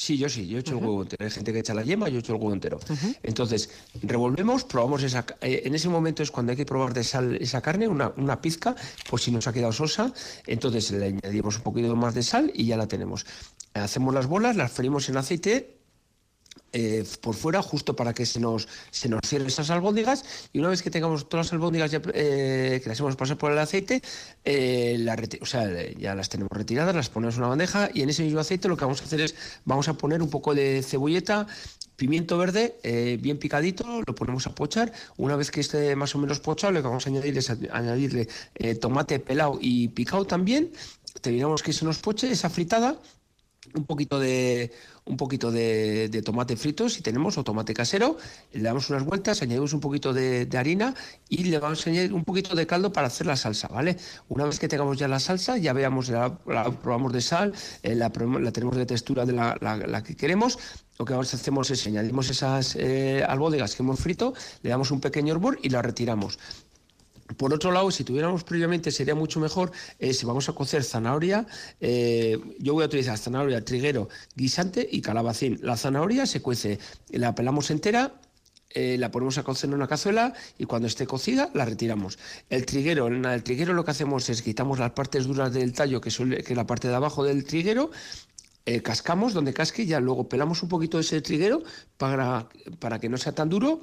Sí, yo sí, yo he hecho el huevo entero. Hay gente que echa la yema, yo he hecho el huevo entero. Entonces, revolvemos, probamos esa. Eh, en ese momento es cuando hay que probar de sal esa carne, una, una pizca, por si nos ha quedado sosa. Entonces le añadimos un poquito más de sal y ya la tenemos. Hacemos las bolas, las freímos en aceite eh, por fuera justo para que se nos, se nos cierren esas albóndigas y una vez que tengamos todas las albóndigas ya, eh, que las hemos pasado por el aceite, eh, o sea, ya las tenemos retiradas, las ponemos en una bandeja y en ese mismo aceite lo que vamos a hacer es, vamos a poner un poco de cebolleta, pimiento verde bien picadito, lo ponemos a pochar. Una vez que esté más o menos pochado, lo que vamos a añadir es añadirle tomate pelado y picado también. Terminamos que se nos poche esa fritada un poquito de un poquito de, tomate frito si tenemos o tomate casero, le damos unas vueltas, añadimos un poquito de, harina y le vamos a añadir un poquito de caldo para hacer la salsa, ¿vale? Una vez que tengamos ya la salsa, ya veamos, la, probamos de sal, eh, la, tenemos de textura de la, que queremos, lo que hacemos es añadimos esas eh, albóndigas que hemos frito, le damos un pequeño hervor y la retiramos. Por otro lado, si tuviéramos previamente, sería mucho mejor eh, si vamos a cocer zanahoria. Eh, yo voy a utilizar zanahoria, triguero, guisante y calabacín. La zanahoria se cuece, la pelamos entera, eh, la ponemos a cocer en una cazuela y cuando esté cocida la retiramos. El triguero, en el triguero lo que hacemos es quitamos las partes duras del tallo, que, es la parte de abajo del triguero, cascamos donde casque ya luego pelamos un poquito ese triguero para, para que no sea tan duro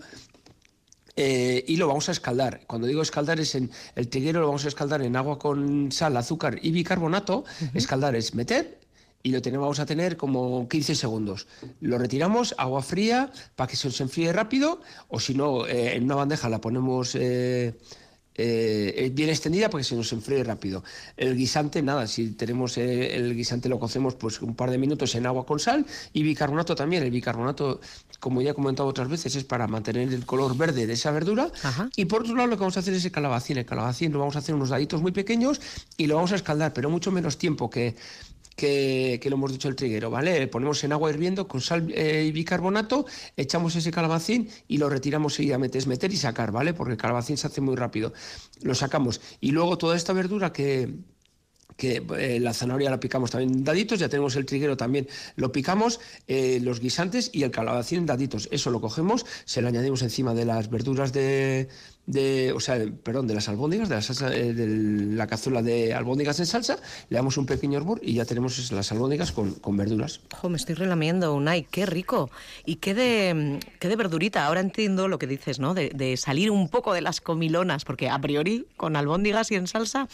eh, y lo vamos a escaldar. Cuando digo escaldar es en el triguero lo vamos a escaldar en agua con sal, azúcar y bicarbonato. Escaldar es meter y lo tenemos, vamos a tener como 15 segundos. Lo retiramos, agua fría para que se nos enfríe rápido o si no, eh, en una bandeja la ponemos... Eh, eh, bien extendida porque se nos enfríe rápido. El guisante, nada, si tenemos eh, el guisante lo cocemos pues un par de minutos en agua con sal y bicarbonato también. El bicarbonato, como ya he comentado otras veces, es para mantener el color verde de esa verdura. Y por otro lado lo que vamos a hacer es el calabacín. El calabacín lo vamos a hacer unos daditos muy pequeños y lo vamos a escaldar, pero mucho menos tiempo que, que, lo hemos dicho el triguero, ¿vale? Ponemos en agua hirviendo con sal eh, y bicarbonato, echamos ese calabacín y lo retiramos seguidamente, es meter y sacar, ¿vale? Porque el calabacín se hace muy rápido. Lo sacamos. Y luego toda esta verdura que, que eh, la zanahoria la picamos también en daditos, ya tenemos el triguero también, lo picamos, eh, los guisantes y el calabacín en daditos. Eso lo cogemos, se lo añadimos encima de las verduras de, de, o sea, perdón, de las albóndigas, de la, salsa, eh, de la cazuela de albóndigas en salsa, le damos un pequeño hervor y ya tenemos las albóndigas con, con verduras. Ojo, me estoy relamiendo, Unai, qué rico. Y qué de, qué de verdurita. Ahora entiendo lo que dices, ¿no? De, de, salir un poco de las comilonas, porque a priori con albóndigas y en salsa,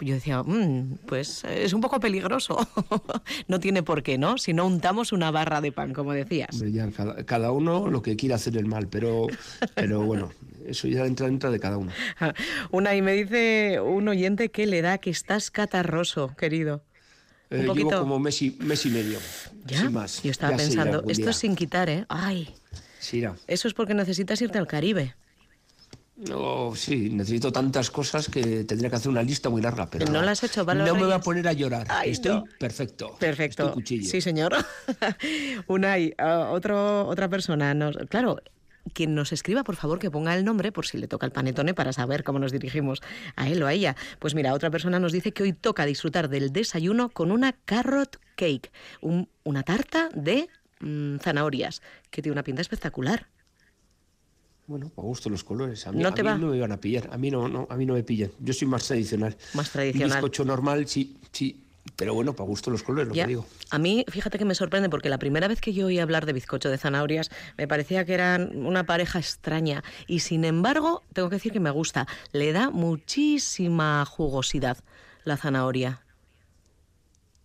yo decía, mm, pues es un poco peligroso. no tiene por qué, ¿no? Si no untamos una barra de pan, como decías. cada, cada, uno lo que quiera hacer el mal, pero, pero bueno, eso ya entra dentro de cada uno. Una, y me dice un oyente que le da que estás catarroso, querido. Un eh, poquito... Llevo como mes y, mes y medio. ¿Ya? más. Yo estaba pensando, esto es sin quitar, ¿eh? Ay. Sí, Eso es porque necesitas irte al Caribe. No, sí, necesito tantas cosas que tendría que hacer una lista muy larga, pero no, las has hecho, No me voy a poner a llorar. Estoy perfecto. Perfecto. sí, señor. Unai, uh, otro, otra persona nos, claro, quien nos escriba, por favor, que ponga el nombre por si le toca el panetone para saber cómo nos dirigimos a él o a ella. Pues mira, otra persona nos dice que hoy toca disfrutar del desayuno con una carrot cake, una tarta de mm, zanahorias, que tiene una pinta espectacular. Bueno, a gusto los colores. A mí no, te no me iban a pillar. A mí no, no, a mí no me pillan. Yo soy más tradicional. Más tradicional. Un bizcocho normal, sí, sí. Pero bueno, para gusto los colores, lo que digo. A mí, fíjate que me sorprende porque la primera vez que yo oí hablar de bizcocho de zanahorias me parecía que eran una pareja extraña y sin embargo, tengo que decir que me gusta. Le da muchísima jugosidad la zanahoria.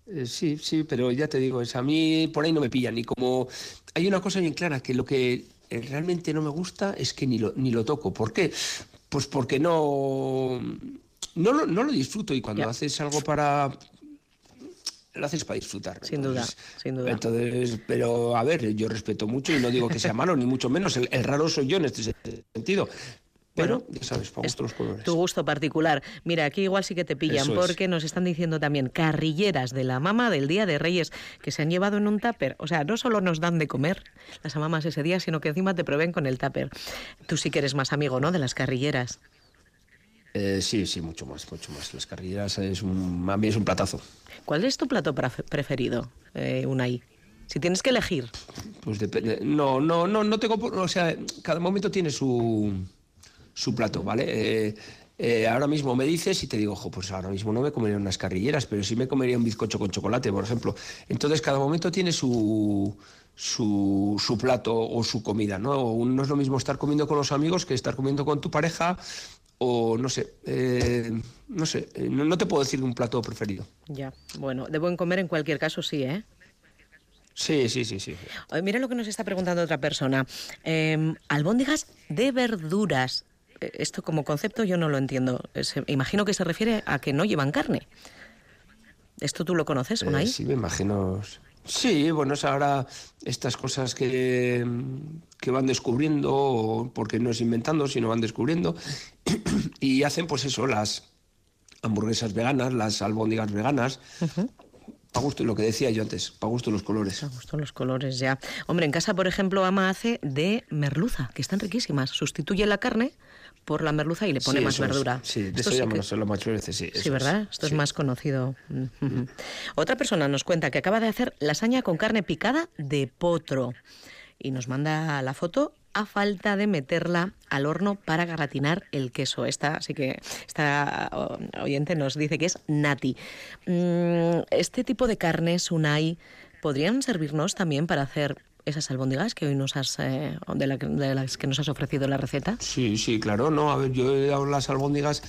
Eh, sí, sí, pero ya te digo, es, a mí por ahí no me pillan. Y como hay una cosa bien clara, que lo que eh, realmente no me gusta es que ni lo, ni lo toco. ¿Por qué? Pues porque no, no, lo, no lo disfruto y cuando haces algo para... Lo haces para disfrutar. Sin duda, sin duda. Entonces, pero a ver, yo respeto mucho y no digo que sea malo, ni mucho menos. el, raro soy yo en este sentido. Pero, ya sabes, para gusto los colores. Tu gusto particular. Mira, aquí igual sí que te pillan, porque nos están diciendo también carrilleras de la mama del Día de Reyes que se han llevado en un tupper. O sea, no solo nos dan de comer las mamás ese día, sino que encima te proveen con el tupper. Tú sí que eres más amigo, ¿no?, de las carrilleras. Eh, sí, sí, mucho más, mucho más. Las carrilleras es un, a mí es un platazo. ¿Cuál es tu plato preferido, eh, Unai? Si tienes que elegir. Pues depende. No, no, no, no tengo. O sea, cada momento tiene su su plato, ¿vale? Eh, eh, ahora mismo me dices y te digo, ojo, pues ahora mismo no me comería unas carrilleras, pero sí me comería un bizcocho con chocolate, por ejemplo. Entonces, cada momento tiene su, su, su, plato o su comida, ¿no? No es lo mismo estar comiendo con los amigos que estar comiendo con tu pareja o no sé, eh, no sé, no, te puedo decir un plato preferido. Ya, bueno, de buen comer en cualquier caso sí, ¿eh? Sí, sí, sí, sí. Mira lo que nos está preguntando otra persona. Eh, albóndigas de verduras esto como concepto yo no lo entiendo. imagino que se refiere a que no llevan carne. ¿Esto tú lo conoces, Unai? Eh, sí, me imagino. Sí, bueno, es ahora estas cosas que, que van descubriendo, porque no es inventando, sino van descubriendo, y hacen pues eso, las hamburguesas veganas, las albóndigas veganas, a gusto, lo que decía yo antes, para gusto los colores. A gusto los colores, ya. Hombre, en casa, por ejemplo, Ama hace de merluza, que están riquísimas. Sustituye la carne por la merluza y le pone más verdura. sí, de eso ya me lo muchas veces, sí. Sí, ¿verdad? Esto es más conocido. Otra persona nos cuenta que acaba de hacer lasaña con carne picada de potro y nos manda la foto a falta de meterla al horno para gratinar el queso. Esta, así que esta oyente nos dice que es nati. Mm, este tipo de carnes, Unai, podrían servirnos también para hacer esas albóndigas que hoy nos has eh, de, las que nos has ofrecido la receta? Sí, sí, claro, no, a ver, yo he dado las albóndigas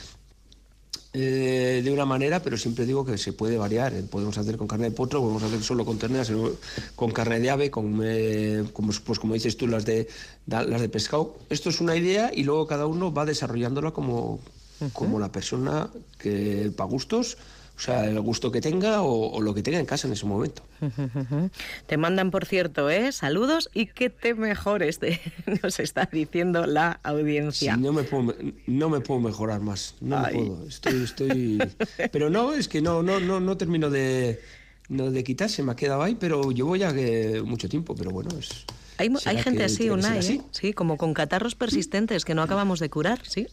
eh, de una manera, pero siempre digo que se puede variar. Eh, podemos hacer con carne de potro, podemos hacer solo con terneras, con carne de ave, con como, pues como dices tú, las de las de pescado. Esto es una idea y luego cada uno va desarrollándola como, como la persona que para gustos o sea, el gusto que tenga o, lo que tenga en casa en ese momento. Te mandan, por cierto, ¿eh? saludos y que te mejores, nos está diciendo la audiencia. no, me puedo, no me puedo mejorar más, no me puedo. Estoy, estoy... Pero no, es que no, no, no, no termino de, no de quitarse, me ha quedado ahí, pero llevo ya que mucho tiempo, pero bueno, es... Hay, hay gente así, Unai, ¿eh? sí, como con catarros persistentes que no acabamos de curar, ¿sí?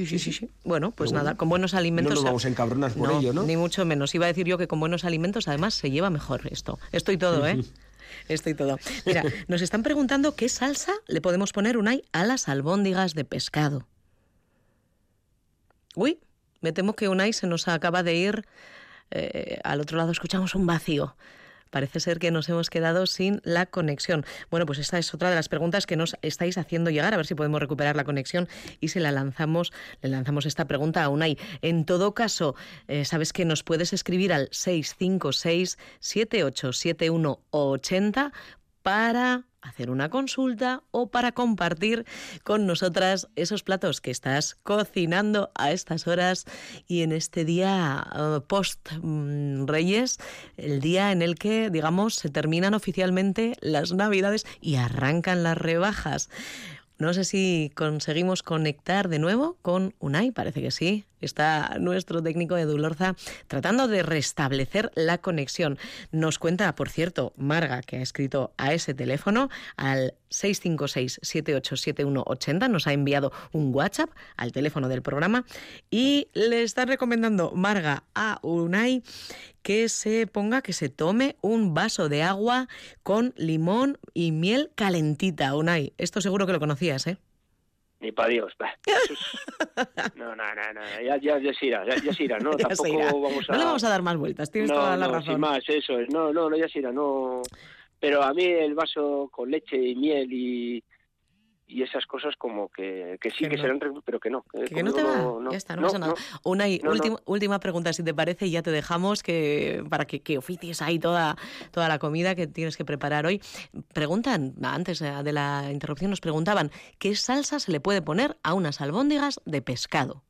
Sí, sí, sí, sí. Bueno, pues nada, con buenos alimentos. No nos vamos a encabronar por ello, ¿no? Ni mucho menos. Iba a decir yo que con buenos alimentos además se lleva mejor esto. Estoy todo, ¿eh? Estoy todo. Mira, nos están preguntando qué salsa le podemos poner, Unai, a las albóndigas de pescado. Uy, me temo que Unai se nos acaba de ir. Eh, al otro lado escuchamos un vacío parece ser que nos hemos quedado sin la conexión. Bueno, pues esta es otra de las preguntas que nos estáis haciendo llegar, a ver si podemos recuperar la conexión y se la lanzamos, le lanzamos esta pregunta a Unai. En todo caso, eh, sabes que nos puedes escribir al 656 787180 para hacer una consulta o para compartir con nosotras esos platos que estás cocinando a estas horas y en este día eh, post mm, Reyes, el día en el que, digamos, se terminan oficialmente las Navidades y arrancan las rebajas. No sé si conseguimos conectar de nuevo con Unai, parece que sí. Está nuestro técnico de Dulorza tratando de restablecer la conexión. Nos cuenta, por cierto, Marga, que ha escrito a ese teléfono, al 656-787180, nos ha enviado un WhatsApp al teléfono del programa y le está recomendando Marga a Unai que se ponga, que se tome un vaso de agua con limón y miel calentita. Unai, esto seguro que lo conocías, ¿eh? Ni para Dios. No, no, no, no, ya, ya, ya se irá, ya, ya se irá, ¿no? Ya Tampoco irá. vamos a... No le vamos a dar más vueltas, tienes no, toda la no, razón. Sin más, eso es. No, no, no, ya se irá, no... Pero a mí el vaso con leche y miel y, y esas cosas como que, que sí Que que, no. serán... Pero que no. que Que no te va, ya está, no, pasa nada. no. No, no. última, última pregunta, si te parece, y ya te dejamos que para que, que oficies ahí toda, toda la comida que tienes que preparar hoy. Preguntan, antes de la interrupción nos preguntaban, ¿qué salsa se le puede poner a unas albóndigas de pescado?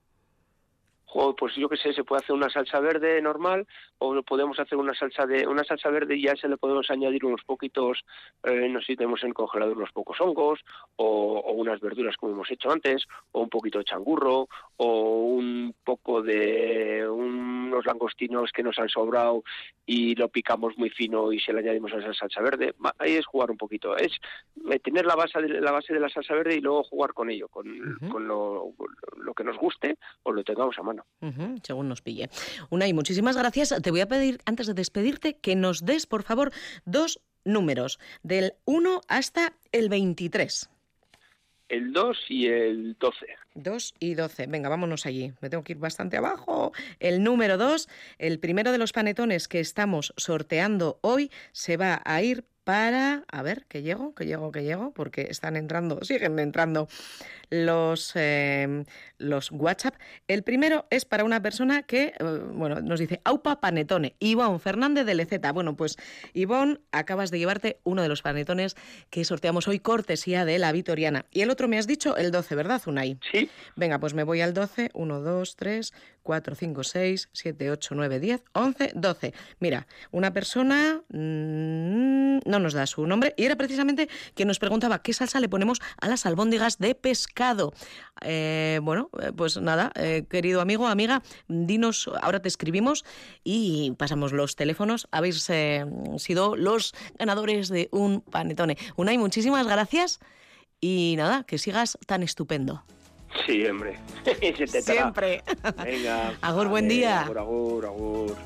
Pues yo qué sé, se puede hacer una salsa verde normal o podemos hacer una salsa de una salsa verde y ya se le podemos añadir unos poquitos, eh, no sé si tenemos en el congelador unos pocos hongos o, o unas verduras como hemos hecho antes o un poquito de changurro o un poco de unos langostinos que nos han sobrado y lo picamos muy fino y se le añadimos a esa salsa verde. Ahí es jugar un poquito, es eh, tener la base de la base de la salsa verde y luego jugar con ello, con, con lo, lo que nos guste o lo tengamos a mano. Ujú, según nos pille. Unai, muchísimas gracias. Te voy a pedir, antes de despedirte, que nos des, por favor, dos números, del 1 hasta el 23. El 2 y el 12. 2 y 12. Venga, vámonos allí. Me tengo que ir bastante abajo. El número 2, el primero de los panetones que estamos sorteando hoy, se va a ir para... A ver, que llego, que llego, que llego, porque están entrando, siguen entrando los, eh, los WhatsApp. El primero es para una persona que, eh, bueno, nos dice, Aupa Panetone, Ivonne Fernández de Leceta. Bueno, pues Ivonne, acabas de llevarte uno de los panetones que sorteamos hoy, cortesía de la Vitoriana. Y el otro me has dicho el 12, ¿verdad, Unai? Sí. Venga, pues me voy al 12. 1, 2, 3, 4, 5, 6, 7, 8, 9, 10, 11, 12. Mira, una persona mm, no nos da su nombre y era precisamente que nos preguntaba qué salsa le ponemos a las albóndigas de pescado. Eh, bueno, eh, pues nada, eh, querido amigo, amiga, dinos, ahora te escribimos y pasamos los teléfonos. Habéis eh, sido los ganadores de un panetone. Unai, muchísimas gracias y nada, que sigas tan estupendo. Sí, hombre. Se intentará. Siempre. Venga. Agur, buen día. Agur, agur, agur.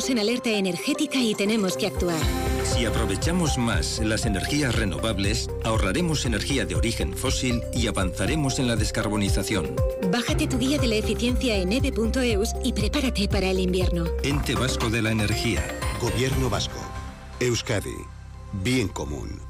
Estamos en alerta energética y tenemos que actuar. Si aprovechamos más las energías renovables, ahorraremos energía de origen fósil y avanzaremos en la descarbonización. Bájate tu guía de la eficiencia en eve.eus y prepárate para el invierno. Ente Vasco de la Energía. Gobierno Vasco. Euskadi. Bien común.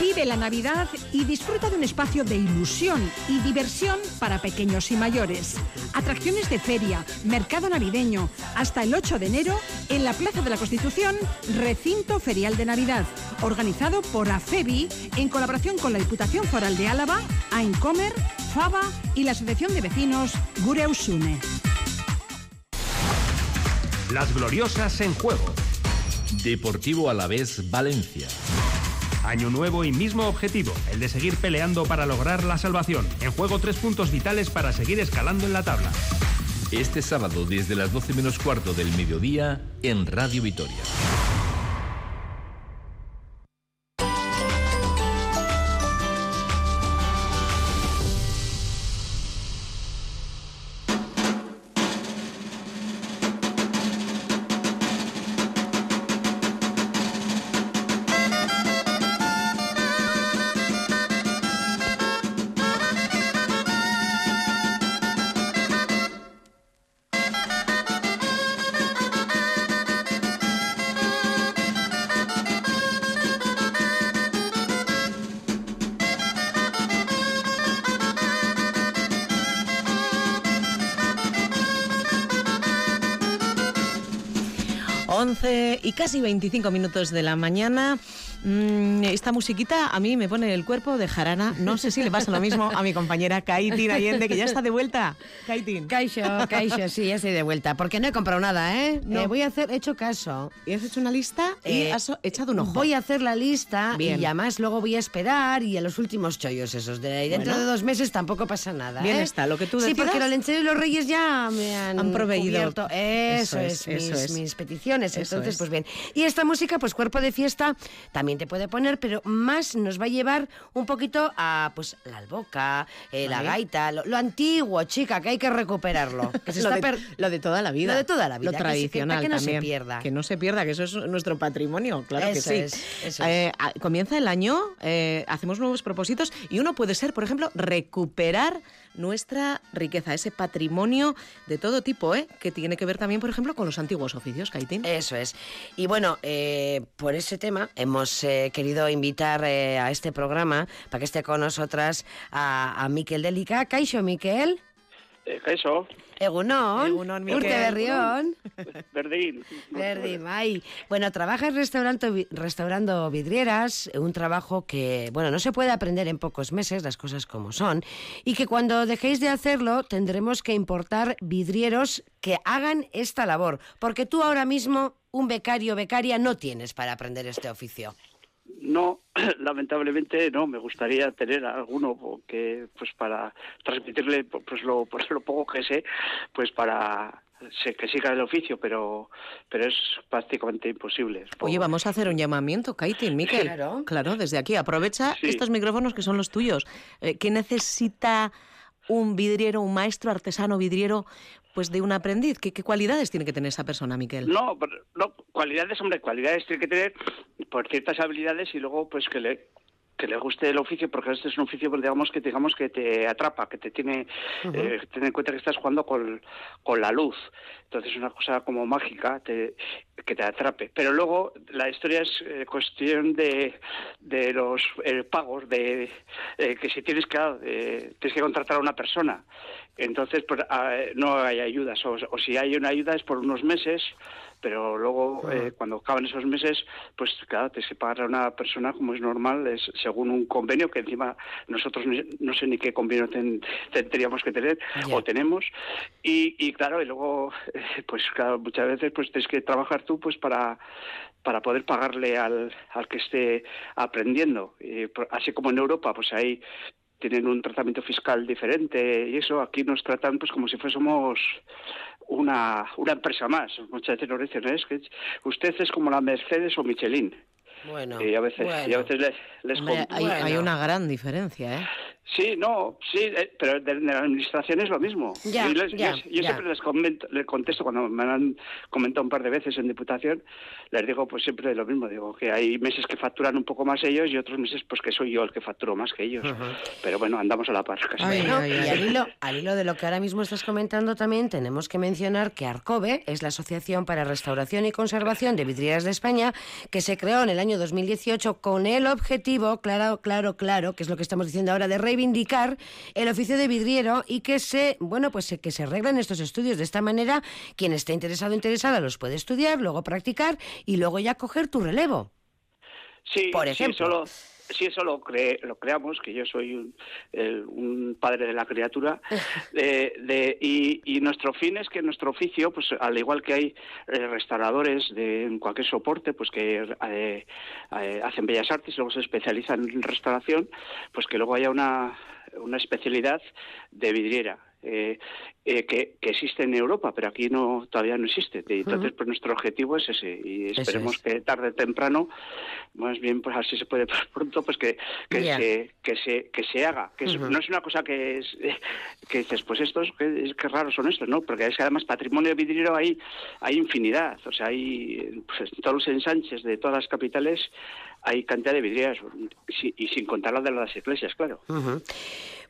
Vive la Navidad y disfruta de un espacio de ilusión y diversión para pequeños y mayores. Atracciones de feria, mercado navideño, hasta el 8 de enero en la Plaza de la Constitución, Recinto Ferial de Navidad, organizado por AFEBI en colaboración con la Diputación Foral de Álava, Aincomer, FABA y la Asociación de Vecinos Gureusune. Las gloriosas en juego. Deportivo Alavés Valencia. Año nuevo y mismo objetivo, el de seguir peleando para lograr la salvación. En juego tres puntos vitales para seguir escalando en la tabla. Este sábado desde las 12 menos cuarto del mediodía en Radio Vitoria. Casi 25 minutos de la mañana. Mm, esta musiquita a mí me pone el cuerpo de jarana. No sé si le pasa lo mismo a mi compañera Kaitin Allende, que ya está de vuelta. Kaitin. Kaixo, Kaixo, sí, ya estoy de vuelta. Porque no he comprado nada, ¿eh? No. Eh, voy a hacer, he hecho caso. ¿Y has hecho una lista? y Eh, has echado un ojo. Voy a hacer la lista Bien. y además luego voy a esperar y a los últimos chollos esos. De, dentro Bueno. de dos meses tampoco pasa nada. Bien ¿eh? está, lo que tú Sí, porque los lencheros y los reyes ya me han, Han proveído. cubierto. Eso, Eso es, es, mis, eso es. mis peticiones. Eso Entonces, es. pues bien. Y esta música, pues cuerpo de fiesta, también te puede poner, pero más nos va a llevar un poquito a pues la alboca, eh, la gaita, lo, lo antiguo, chica, que hay que se lo, está de, per- lo de toda la vida. Lo de toda la vida, Lo que se- que- tradicional que no se pierda. Que no se pierda, que eso es nuestro patrimonio, claro Eso que sí. es, eso Eh, comienza el año, eh, hacemos nuevos propósitos y uno puede ser, por ejemplo, recuperar nuestra riqueza, ese patrimonio de todo tipo, ¿eh? que tiene que ver también, por ejemplo, con los antiguos oficios, Kaitín. Eso es. Y bueno, eh, por ese tema hemos eh, querido invitar eh, a este programa para que esté con nosotras a, a Miquel Delica. Caixo, Miquel. Eh, eso, Egunon. Egunon, Miquel. Urte Berrión. Berdín. Verdi, mai. Bueno, trabajas restaurando, restaurando vidrieras, un trabajo que, bueno, no se puede aprender en pocos meses, las cosas como son, y que cuando dejéis de hacerlo tendremos que importar vidrieros que hagan esta labor, porque tú ahora mismo, un becario o becaria, no tienes para aprender este oficio. No, lamentablemente no. Me gustaría tener alguno que, pues, para transmitirle, pues, lo, pues, lo poco que sé, pues, para que siga el oficio, pero, pero es prácticamente imposible. Oye, vamos a hacer un llamamiento, Kaitín, Miquel. Claro. desde aquí. Aprovecha Sí. estos micrófonos que son los tuyos. Eh, ¿Qué necesita un vidriero, un maestro artesano vidriero, pues de un aprendiz? ¿Qué, qué cualidades tiene que tener esa persona, Miquel? No, no, cualidades, hombre, cualidades tiene que tener por ciertas habilidades y luego pues que le que le guste el oficio, porque este es un oficio, pues, digamos, que digamos que te atrapa, que te tiene, Ujú. eh, ten en cuenta que estás jugando con, con la luz. Entonces es una cosa como mágica te- que te atrape. Pero luego la historia es eh, cuestión de, de los eh, pagos, de eh, que si tienes que, eh, tienes que contratar a una persona. Entonces pues, ah, no hay ayudas, o, o si hay una ayuda es por unos meses, pero luego eh, cuando acaban esos meses, pues claro, tienes que pagar a una persona como es normal, es según un convenio que encima nosotros ni- no sé ni qué convenio ten- tendríamos que tener o tenemos. Y, y claro y luego eh, pues claro muchas veces pues tienes que trabajar tú pues para para poder pagarle al, al que esté aprendiendo. Así como en Europa pues ahí tienen un tratamiento fiscal diferente y eso aquí nos tratan pues como si fuésemos una, una empresa más. Muchas veces nos dicen, es que usted es como la Mercedes o Michelin. Bueno, y a veces, y a bueno. veces les, les Hombre, hay, hay una gran diferencia, ¿eh? Sí, no, sí, eh, pero de, de la administración es lo mismo. Ya, Y les- ya, yo yo ya. siempre les, comento, les contesto cuando me han comentado un par de veces en Diputación, les digo pues siempre lo mismo, digo que hay meses que facturan un poco más ellos y otros meses pues que soy yo el que facturo más que ellos. Pero bueno, andamos a la par. casi. Y al hilo, al hilo de lo que ahora mismo estás comentando también tenemos que mencionar que Arcobe es la Asociación para Restauración y Conservación de Vidrieras de España que se creó en el año 2018 con el objetivo, claro, claro, claro, que es lo que estamos diciendo ahora, de reivindicar el oficio de vidriero y que se, bueno, pues que se arreglen estos estudios. De esta manera, quien esté interesado o interesada los puede estudiar, luego practicar y luego ya coger tu relevo. Sí, Por sí, ejemplo. solo, si eso lo, cre- lo creamos, que yo soy un, el- un padre de la criatura, de, de- y, y nuestro fin es que nuestro oficio, pues al igual que hay eh, restauradores de en cualquier soporte, pues que eh, eh, hacen bellas artes, luego se especializan en restauración, pues que luego haya una, una especialidad de vidriera. Eh, eh, que, que existe en Europa, pero aquí no todavía no existe. Entonces, pues nuestro objetivo es ese y esperemos es. que tarde o temprano, más bien, pues así se puede pronto, pues que, que, se, que, se, que se haga. Que es- Ujú. no es una cosa que es que dices, pues estos, que, es que raros son estos, ¿no? Porque es que además patrimonio vidriero hay, hay infinidad. O sea, hay pues, en todos los ensanches de todas las capitales hay cantidad de vidrieras, y sin contar la de las iglesias, claro.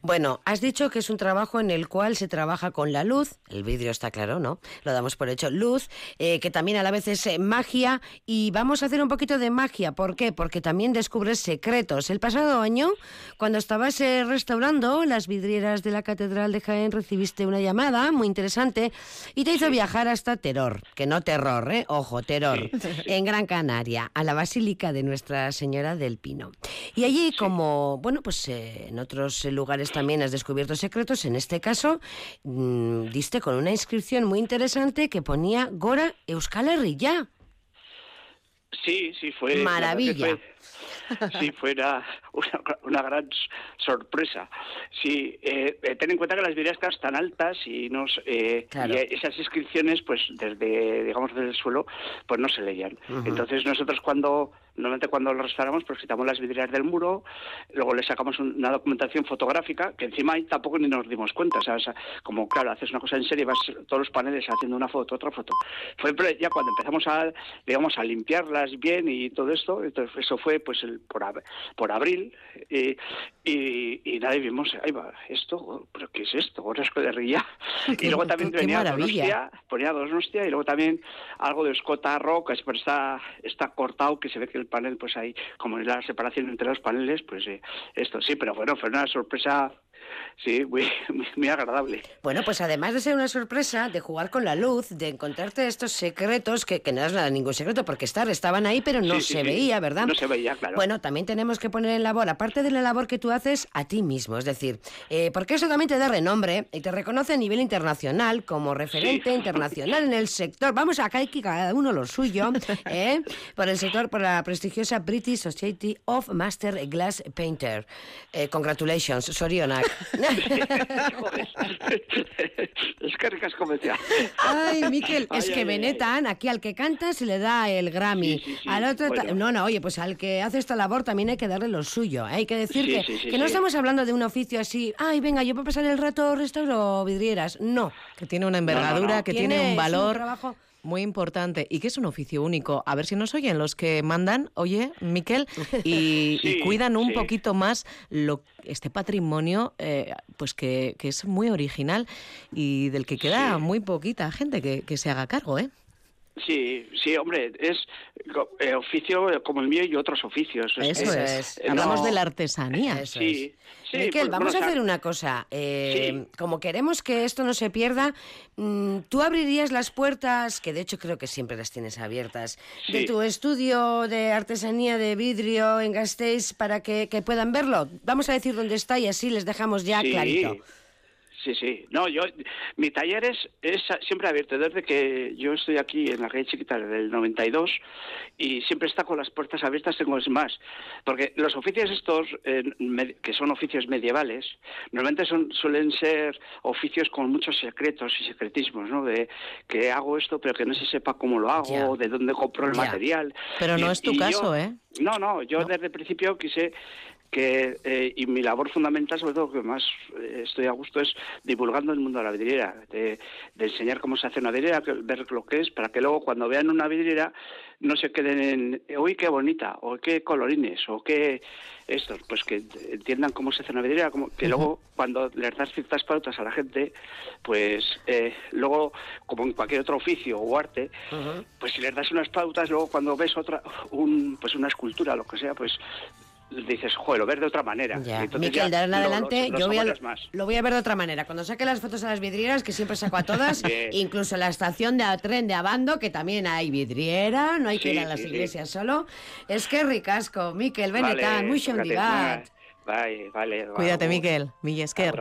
Bueno, has dicho que es un trabajo en el cual se trabaja con la luz, el vidrio está claro, ¿no? Lo damos por hecho, luz, eh, que también a la vez es eh, magia, y vamos a hacer un poquito de magia, ¿por qué? Porque también descubres secretos. El pasado año, cuando estabas eh, restaurando las vidrieras de la Catedral de Jaén, recibiste una llamada muy interesante y te hizo viajar hasta Terror, que no terror, ¿eh? Ojo, Terror, en Gran Canaria, a la Basílica de Nuestra Señora del Pino. Y allí, como, bueno, pues en otros lugares también has descubierto secretos, en este caso mm, diste con una inscripción muy interesante que ponía Gora Euskal Herria. Sí, sí, fue... Maravilla. fue- Sí, fue una, una, una gran sorpresa. Sí, eh, eh, ten en cuenta que las vidrieras claro, están altas y, nos, eh, Claro. y esas inscripciones, pues desde, digamos, desde el suelo, pues no se leían. Entonces nosotros cuando, normalmente cuando lo restauramos, pues quitamos las vidrieras del muro, luego le sacamos un- una documentación fotográfica, que encima ahí tampoco ni nos dimos cuenta. O sea, o sea, como claro, haces una cosa en serie, vas todos los paneles haciendo una foto, otra foto. Fue ya cuando empezamos a, digamos, a limpiarlas bien y todo esto, entonces eso fue pues el, por, ab- por abril, y, y, y nadie vimos, ahí va, esto, pero ¿qué es esto? Ahora es de Ría. Y luego también venía. Donostia, ponía Donostia y luego también algo de Escota Rock, pero está, está cortado, que se ve que el panel, pues ahí, como es la separación entre los paneles, pues eh, esto sí, pero bueno, fue una sorpresa, sí, muy, muy, agradable. Bueno, pues además de ser una sorpresa, de jugar con la luz, de encontrarte estos secretos, que, que no es nada ningún secreto, porque estar, estaban ahí, pero no Sí, sí, se sí. veía, ¿verdad? No se veía, claro. Bueno, también tenemos que poner en labor, aparte de la labor que tú haces a ti mismo, es decir, eh, porque eso también te da renombre y te reconoce a nivel internacional como referente internacional en el sector. Vamos acá hay que cada uno lo suyo, ¿eh? por el sector, por la prestigiosa British Society of Master Glass Painter. Eh, congratulations, sorionak. es que ricas comercial. Ay, Miquel, es Ay, que ay, Benetan, aquí al que canta se le da el Grammy. Sí, sí, sí, al otro, bueno. no, no, oye, pues al que hace esta labor también hay que darle lo suyo. ¿eh? Hay que decir Sí, que, sí, sí, que no estamos hablando de un oficio así, ay, venga, yo para pasar el rato restauro vidrieras. No. Que tiene una envergadura, que tiene, Tiene- un es un valor trabajo- muy importante y que es un oficio único. A ver si nos oyen los que mandan, oye, Miquel, y, y cuidan un sí. poquito más lo, este patrimonio, eh, pues que, que es muy original y del que queda Sí. muy poquita gente que, que se haga cargo, ¿eh? Sí, sí, hombre, es eh, oficio como el mío y otros oficios. Eso es. eh, Hablamos no- de la artesanía. Sí, sí. Miquel, pues, vamos bueno, a hacer una cosa. eh, Como queremos que esto no se pierda, mm, tú abrirías las puertas, que de hecho creo que siempre las tienes abiertas, de tu estudio de artesanía de vidrio en Gasteiz para que, que puedan verlo. Vamos a decir dónde está y así les dejamos ya sí, clarito. Sí, sí. No, yo, mi taller es, es siempre abierto desde que yo estoy aquí en la calle Chiquita desde el 92 y siempre está con las puertas abiertas, tengo es más. Porque los oficios estos, eh, me- que son oficios medievales, normalmente son, suelen ser oficios con muchos secretos y secretismos, ¿no? De que hago esto pero que no se sepa cómo lo hago, de dónde compro el material. Pero no Y- es tu yo- caso, ¿eh? no, no, yo desde el principio quise que, eh, y mi labor fundamental, sobre todo que más eh, estoy a gusto, es divulgando el mundo de la vidriera, de, de enseñar cómo se hace una vidriera, que- ver lo que es, para que luego cuando vean una vidriera no se queden en, uy, qué bonita, o qué colorines, o qué esto, pues que entiendan cómo se hace una vidriera, como, que luego cuando les das ciertas pautas a la gente, pues eh, luego, como en cualquier otro oficio o arte, pues si les das unas pautas, luego cuando ves otra, un, pues una escultura, lo que sea, pues dices, joder, lo ves de otra manera. Ya. Y entonces Miquel, de ahora en lo- adelante lo yo voy a, lo voy a ver de otra manera. Cuando saque las fotos a las vidrieras, que siempre saco a todas, incluso la estación de tren de Abando, que también hay vidriera, no hay que ir a las sí, sí. iglesias solo. Es que ricasco, Miquel, Vale, Benetán, muy xondibat. Vale, vale. Cuídate. Miquel. Millesker.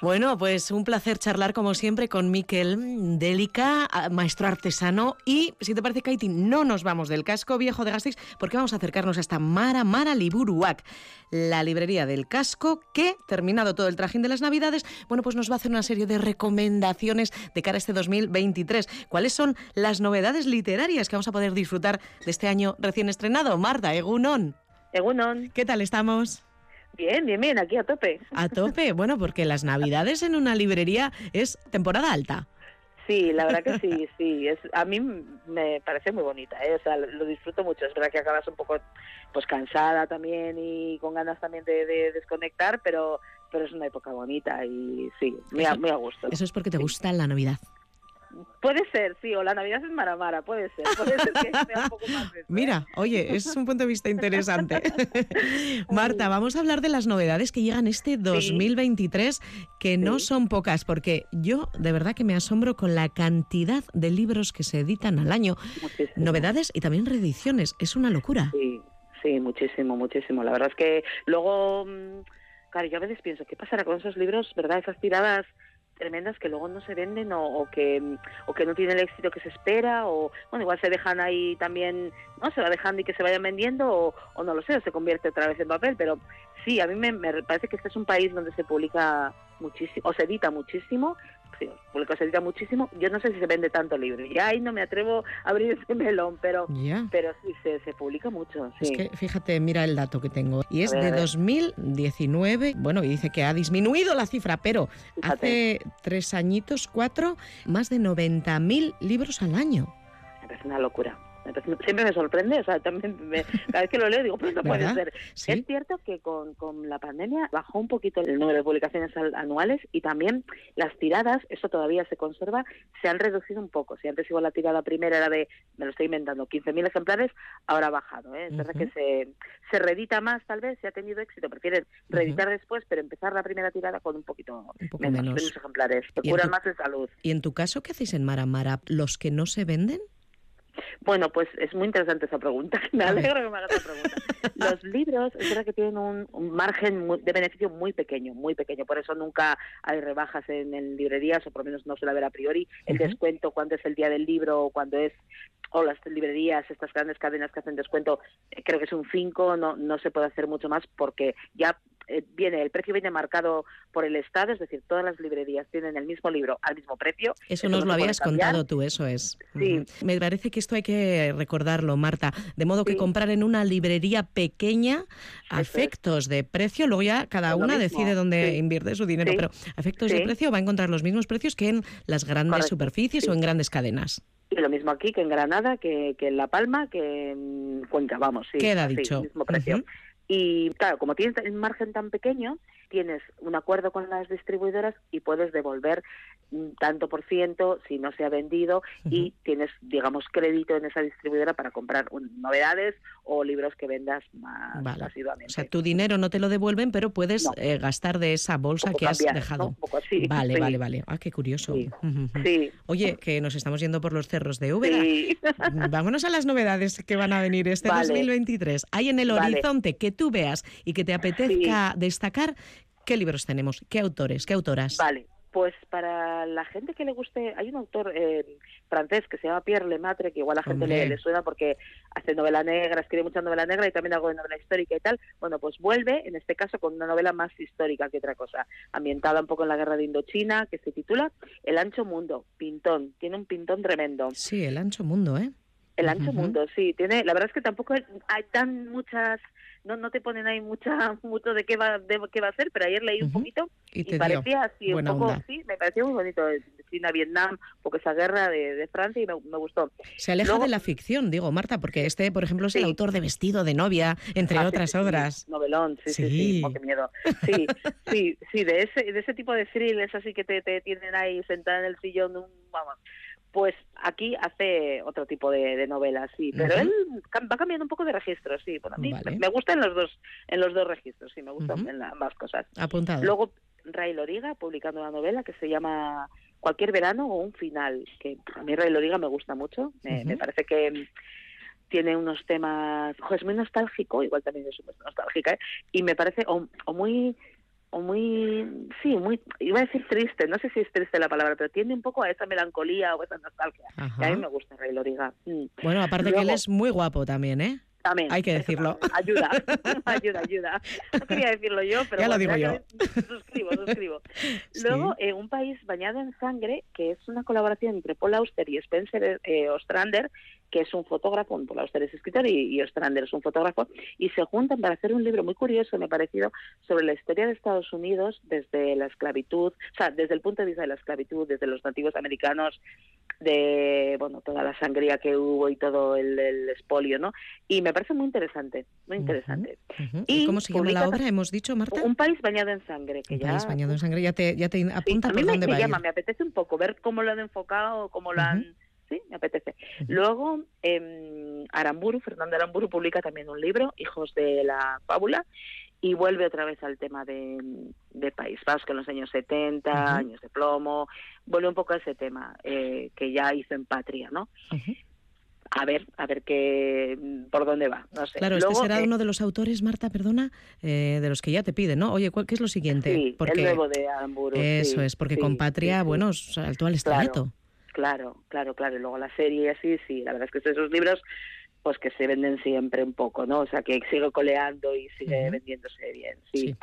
Bueno, pues un placer charlar como siempre con Miquel Délica, maestro artesano. Y si te parece, Kaiti, no nos vamos del casco viejo de Gasteiz porque vamos a acercarnos hasta Mara Mara Liburuac, la librería del casco que, terminado todo el trajín de las Navidades, bueno, pues nos va a hacer una serie de recomendaciones de cara a este 2023. ¿Cuáles son las novedades literarias que vamos a poder disfrutar de este año recién estrenado? Marta, Egunon. Egunon. ¿Qué tal estamos? Bien, bien, bien, aquí a tope. A tope, bueno, porque las Navidades en una librería es temporada alta. Sí, la verdad que sí, sí. Es, a mí me parece muy bonita, ¿eh? o sea, lo disfruto mucho. Es verdad que acabas un poco pues cansada también y con ganas también de, de desconectar, pero pero es una época bonita y sí, muy, a, muy a gusto. Eso es porque te gusta la Navidad. Puede ser, sí, o la Navidad es Maramara, puede ser. Puede ser que sea un poco más Mira, oye, es un punto de vista interesante. Marta, vamos a hablar de las novedades que llegan este 2023, que no son pocas, porque yo de verdad que me asombro con la cantidad de libros que se editan al año. Novedades y también reediciones, es una locura. Sí, sí, muchísimo, muchísimo. La verdad es que luego, mm, claro, yo a veces pienso, ¿qué pasará con esos libros, verdad? Esas tiradas tremendas que luego no se venden o, que o que no tienen el éxito que se espera o bueno igual se dejan ahí también no se va dejando y que se vayan vendiendo o, o no lo sé o se convierte otra vez en papel pero sí a mí me, me parece que este es un país donde se publica muchísimo o se edita muchísimo publica se edita muchísimo yo no sé si se vende tanto libro ya ahí no me atrevo a abrir ese melón pero pero sí se, se publica mucho sí Es que fíjate, mira el dato que tengo. Y es ver, de ver. 2019. Bueno, y dice que ha disminuido la cifra, pero hace tres añitos, cuatro, más de 90.000 libros al año. parece una locura. Siempre me sorprende, o sea, también me- cada vez que lo leo digo, pues no puede ser. Sí. Es cierto que con, con la pandemia bajó un poquito el número de publicaciones al- anuales y también las tiradas, eso todavía se conserva, se han reducido un poco. Si antes igual la tirada primera era de, me lo estoy inventando, 15.000 ejemplares, ahora ha bajado. ¿eh? Es verdad que se, se reedita más tal vez, si ha tenido éxito, prefieren reeditar después, pero empezar la primera tirada con un poquito poco menos, menos. ejemplares. Se ¿Y en curan tu- más de salud. ¿Y en tu caso qué hacéis en Mara Mara? ¿Los que no se venden? Bueno, pues es muy interesante esa pregunta. Me alegro que me hagas esa pregunta. Los libros es verdad que tienen un, un margen muy- de beneficio muy pequeño, muy pequeño. Por eso nunca hay rebajas en, en librerías, o por lo menos no suele haber a priori. El descuento cuando es el día del libro o cuando es o las librerías, estas grandes cadenas que hacen descuento, eh, creo que es un 5, no, no se puede hacer mucho más porque ya eh, viene, el precio viene marcado por el Estado, es decir, todas las librerías tienen el mismo libro al mismo precio. Eso nos no lo habías contado tú, eso es. Sí. Me parece que esto hay que recordarlo, Marta. De modo que comprar en una librería pequeña a efectos de precio, luego ya cada una mismo, decide dónde sí. invierte su dinero, pero a efectos de precio va a encontrar los mismos precios que en las grandes Correcto, superficies o en grandes cadenas. Y lo mismo aquí que en Granada, que, que en La Palma, que en Cuenca, vamos, sí. Queda dicho. mismo precio. Ujú. Y claro, como tienes el margen tan pequeño, tienes un acuerdo con las distribuidoras y puedes devolver mm, tanto por ciento si no se ha vendido y tienes, digamos, crédito en esa distribuidora para comprar un- novedades o libros que vendas más Vale. asiduamente. O sea, tu dinero no te lo devuelven, pero puedes eh, gastar de esa bolsa que has dejado. Un poco así, Vale, sí. vale, vale. Ah, qué curioso. Sí. Oye, que nos estamos yendo por los cerros de Úbeda. Sí. Vámonos a las novedades que van a venir este Vale. 2023. Hay en el Vale. horizonte que tú veas y que te apetezca destacar qué libros tenemos, qué autores, qué autoras. Vale, pues para la gente que le guste, hay un autor eh, francés que se llama Pierre Lemaitre, que igual a la gente le, le suena porque hace novela negra, escribe mucha novela negra y también algo de novela histórica y tal. Bueno, pues vuelve, en este caso, con una novela más histórica que otra cosa, ambientada un poco en la guerra de Indochina, que se titula El ancho mundo, pintón, tiene un pintón tremendo. Sí, el ancho mundo, ¿eh? El ancho Ujú. mundo, sí, tiene, la verdad es que tampoco hay tan muchas, no, no te ponen ahí mucha, mucho de qué va, de qué va a ser, pero ayer leí un poquito Y y, parecía así un poco, onda. sí, me pareció muy bonito, de China, Vietnam, porque esa guerra de, de Francia y me, me gustó. Se aleja Luego- de la ficción, digo, Marta, porque este, por ejemplo, es el autor de Vestido de novia, entre Ah, otras sí, sí, obras. Novelón, sí, sí, Sí. sí, oh, qué miedo. Sí, sí, sí, de ese, de ese tipo de thrillers así que te, te tienen ahí sentada en el sillón, un, vamos. Pues aquí hace otro tipo de, de novelas, sí, pero él va cambiando un poco de registros, sí. Bueno, a mí Vale. me gustan los dos, en los dos registros, sí, me gustan Ujú. en la- ambas cosas. Apuntado. Luego Ray Loriga publicando una novela que se llama Cualquier verano o un final, que a mí Ray Loriga me gusta mucho, me, parece que tiene unos temas, jo, es muy nostálgico, igual también es muy nostálgica, ¿eh? y me parece o, o muy o muy, sí, muy, iba a decir triste, no sé si es triste la palabra, pero tiende un poco a esa melancolía o esa nostalgia. Ajá. Y a mí me gusta Ray Loriga. Mm. Bueno, aparte que él es muy guapo también, ¿eh? Amén. Hay que decirlo. Ayuda, ayuda, ayuda. No quería decirlo yo, pero Ya lo digo que- suscribo, suscribo. Luego, eh, un país bañado en sangre, que es una colaboración entre Paul Auster y Spencer eh, Ostrander, que es un fotógrafo, Paul Auster es escritor y, y Ostrander es un fotógrafo, y se juntan para hacer un libro muy curioso, me ha parecido, sobre la historia de Estados Unidos desde la esclavitud, o sea, desde el punto de vista de la esclavitud, desde los nativos americanos, de bueno toda la sangría que hubo y todo el, el expolio, ¿no? Y me parece muy interesante, muy interesante. ¿Y cómo se llama la obra? Hemos dicho, Marta. Un país bañado en sangre, que Un ya país bañado en sangre. Ya te, ya te apunta a por mí me, dónde me va a ir. llama, me apetece un poco ver cómo lo han enfocado, cómo lo han... Sí, me apetece. Luego, em, Aramburu, Fernando Aramburu publica también un libro, Hijos de la Fábula, y vuelve otra vez al tema de, de País Vasco en los años 70, Ujú. años de plomo, vuelve un poco a ese tema eh, que ya hizo en Patria, ¿no? A ver, a ver qué, por dónde va, no sé. Claro, este Luego, será eh, uno de los autores, Marta, perdona, eh, de los que ya te piden, ¿no? Oye, ¿cuál, ¿qué es lo siguiente? Sí, el nuevo de Aramburu. Eso sí, es, porque sí, con Patria, bueno, saltó al estrellato. Claro, claro, claro. Y luego la serie y así, sí. La verdad es que esos libros pues que se venden siempre un poco, ¿no? O sea, que sigue coleando y sigue vendiéndose bien, sí.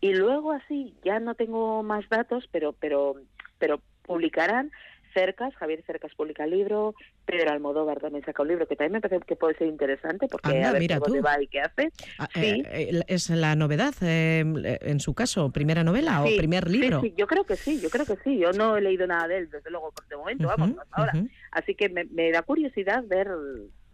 Y luego así, ya no tengo más datos, pero pero pero publicarán Cercas, Javier Cercas publica el libro, Pedro Almodóvar también saca un libro que también me parece que puede ser interesante porque Anda, a ver mira por tú. va y qué hace. Ah, Sí. eh, eh, ¿Es la novedad, eh, en su caso, primera novela Sí, o primer libro? Sí, yo creo que sí, yo creo que sí. Yo no he leído nada de él, desde luego, de momento, vamos, hasta ahora. Así que me, me da curiosidad ver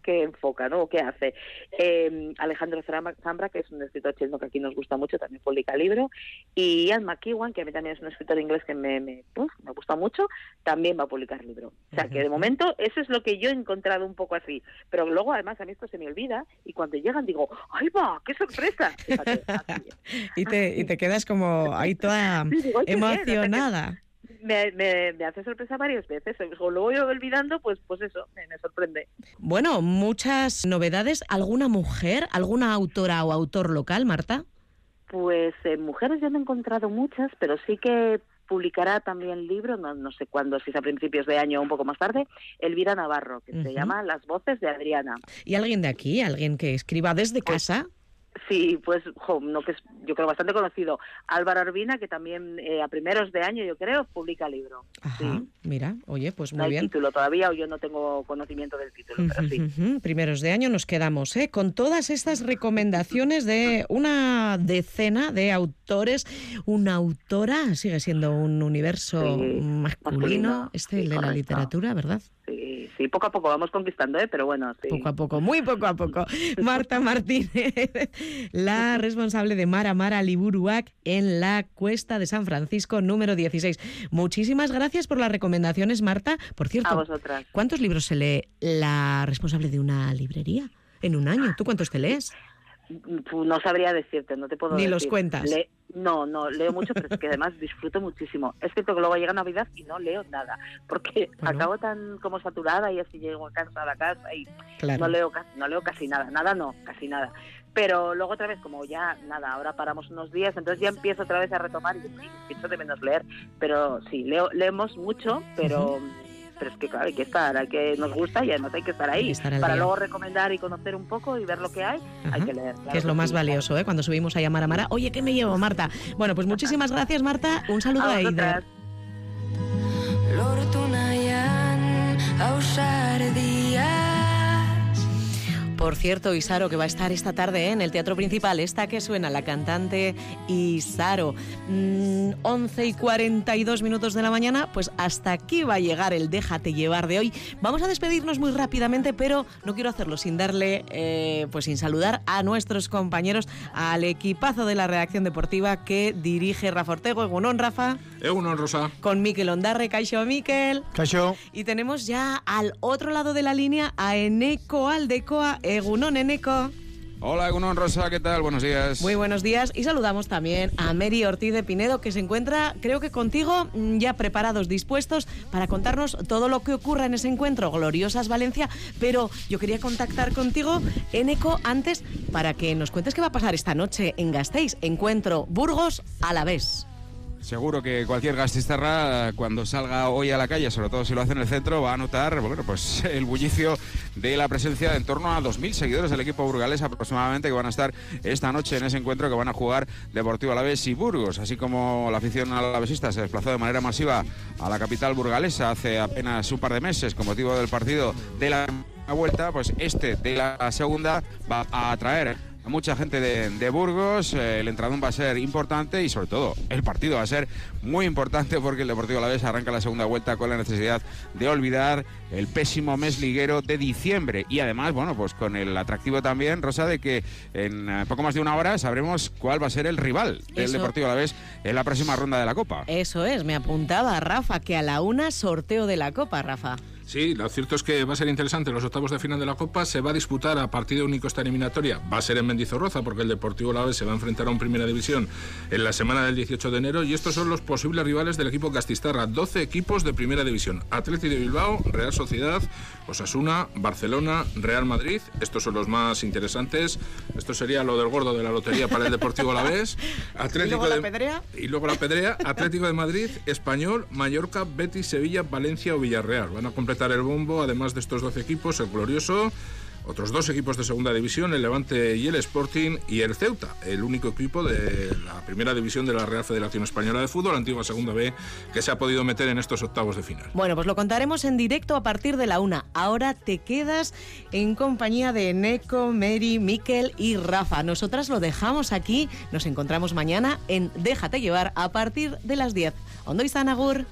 qué enfoca, ¿no? Qué hace. Eh, Alejandro Zambra, que es un escritor chileno que aquí nos gusta mucho, también publica libro. Y Ian McEwan, que a mí también es un escritor inglés que me, me, uf, me gusta mucho, también va a publicar libro. O sea, que de momento eso es lo que yo he encontrado un poco así. Pero luego, además, a mí esto se me olvida y cuando llegan digo, ¡ay, va! ¡Qué sorpresa! Fíjate, así. Y te, y te quedas como ahí toda que- emocionada. Me, me, me hace sorpresa varias veces. Como lo voy olvidando, pues, pues eso, me, me sorprende. Bueno, muchas novedades. ¿Alguna mujer, alguna autora o autor local, Marta? Pues eh, mujeres yo no he encontrado muchas, pero sí que publicará también libro, no, no sé cuándo, si es a principios de año o un poco más tarde, Elvira Navarro, que se llama Las voces de Adriana. ¿Y alguien de aquí? ¿Alguien que escriba desde casa? Sí, pues no que es, yo creo bastante conocido. Álvaro Arbina, que también eh, a primeros de año, yo creo, publica libro. Ajá, mira, oye, pues no muy hay bien. título todavía o yo no tengo conocimiento del título, pero sí. Primeros de año nos quedamos ¿eh? con todas estas recomendaciones de una decena de autores. Una autora sigue siendo un universo Sí, masculino, masculino, este sí, de la literatura, ¿verdad? Sí, sí, poco a poco vamos conquistando, ¿eh? pero bueno, sí. Poco a poco, muy poco a poco. Marta Martínez, la responsable de Mara Mara Liburuac en la Cuesta de San Francisco número 16. Muchísimas gracias por las recomendaciones, Marta. Por cierto, A vosotras. ¿cuántos libros se lee la responsable de una librería en un año? ¿Tú cuántos te lees? No sabría decirte, no te puedo Ni decir. los cuentas. Le- no, no, leo mucho, pero es que además disfruto muchísimo. Es cierto que luego llega Navidad y no leo nada, porque Bueno. acabo tan como saturada y así llego a casa a la casa y Claro. no leo casi, no leo casi nada, nada no, casi nada. Pero luego otra vez, como ya nada, ahora paramos unos días, entonces ya empiezo otra vez a retomar y sí, pienso de menos leer. Pero sí, leo, leemos mucho, pero... Pero es que claro, hay que estar, hay que nos gusta y además hay que estar ahí. Que estar Para día. luego recomendar y conocer un poco y ver lo que hay, hay que leer. que es lo más sí. valioso, ¿eh? Cuando subimos a llamar a Mara, oye, ¿qué me llevo, Marta? Bueno, pues muchísimas gracias, Marta. Un saludo A a Eider. Por cierto, Isaro, que va a estar esta tarde ¿eh? en el Teatro Principal, esta que suena, la cantante Isaro. Mm, 11 y 42 minutos de la mañana, pues hasta aquí va a llegar el Déjate llevar de hoy. Vamos a despedirnos muy rápidamente, pero no quiero hacerlo sin darle, eh, pues sin saludar a nuestros compañeros, al equipazo de la redacción deportiva que dirige Rafa Ortego. Egunon, Rafa. Egunon, Rosa. Con Miquel Ondarre, Caixo Miquel. Caixo. Y tenemos ya al otro lado de la línea a Eneco Aldecoa. Egunon, Eneco. Hola, Egunon, Rosa, ¿qué tal? Buenos días. Muy buenos días y saludamos también a Mary Ortiz de Pinedo que se encuentra, creo que contigo, mm, ya preparados, dispuestos para contarnos todo lo que ocurra en ese encuentro Gloriosas Valencia, pero yo quería contactar contigo, Eneco, antes para que nos cuentes qué va a pasar esta noche en Gasteiz, encuentro Burgos a la vez. Seguro que cualquier gastistarra cuando salga hoy a la calle, sobre todo si lo hace en el centro, va a notar bueno, pues el bullicio de la presencia de en torno a 2.000 seguidores del equipo burgalés aproximadamente que van a estar esta noche en ese encuentro que van a jugar Deportivo Alavés y Burgos, así como la afición alavesista se desplazó de manera masiva a la capital burgalesa hace apenas un par de meses con motivo del partido de la vuelta, pues este de la segunda va a atraer a mucha gente de, Burgos. Eh, el entradón va a ser importante y sobre todo el partido va a ser muy importante porque el Deportivo Alavés arranca la segunda vuelta con la necesidad de olvidar el pésimo mes liguero de diciembre y además, bueno, pues con el atractivo también, Rosa, de que en eh, poco más de una hora sabremos cuál va a ser el rival del Deportivo Alavés en la próxima ronda de la Copa. Eso es, me apuntaba Rafa que a la una sorteo de la Copa, Rafa. Sí, lo cierto es que va a ser interesante. Los octavos de final de la Copa se va a disputar a partido único esta eliminatoria. Va a ser en Mendizorroza porque el Deportivo Lave se va a enfrentar a un Primera División en la semana del 18 de enero y estos son los posibles rivales del equipo Castistarra. 12 equipos de Primera División. Atlético de Bilbao, Real Sociedad, Osasuna, Barcelona, Real Madrid. Estos son los más interesantes. Esto sería lo del gordo de la lotería para el Deportivo Alavés. Atlético ¿Y luego la Pedrea? Y luego la Pedrea, Atlético de Madrid, Español, Mallorca, Betis, Sevilla, Valencia o Villarreal. Van a completar el bombo, además de estos 12 equipos, el Glorioso, otros dos equipos de segunda división, el Levante y el Sporting, y el Ceuta, el único equipo de la primera división de la Real Federación Española de Fútbol, antigua segunda B, que se ha podido meter en estos octavos de final. Bueno, pues lo contaremos en directo a partir de la una. Ahora te quedas en compañía de Neko, Mary, Miquel y Rafa. Nosotras lo dejamos aquí, nos encontramos mañana en Déjate llevar a partir de las 10. ¿Dónde está Nagur?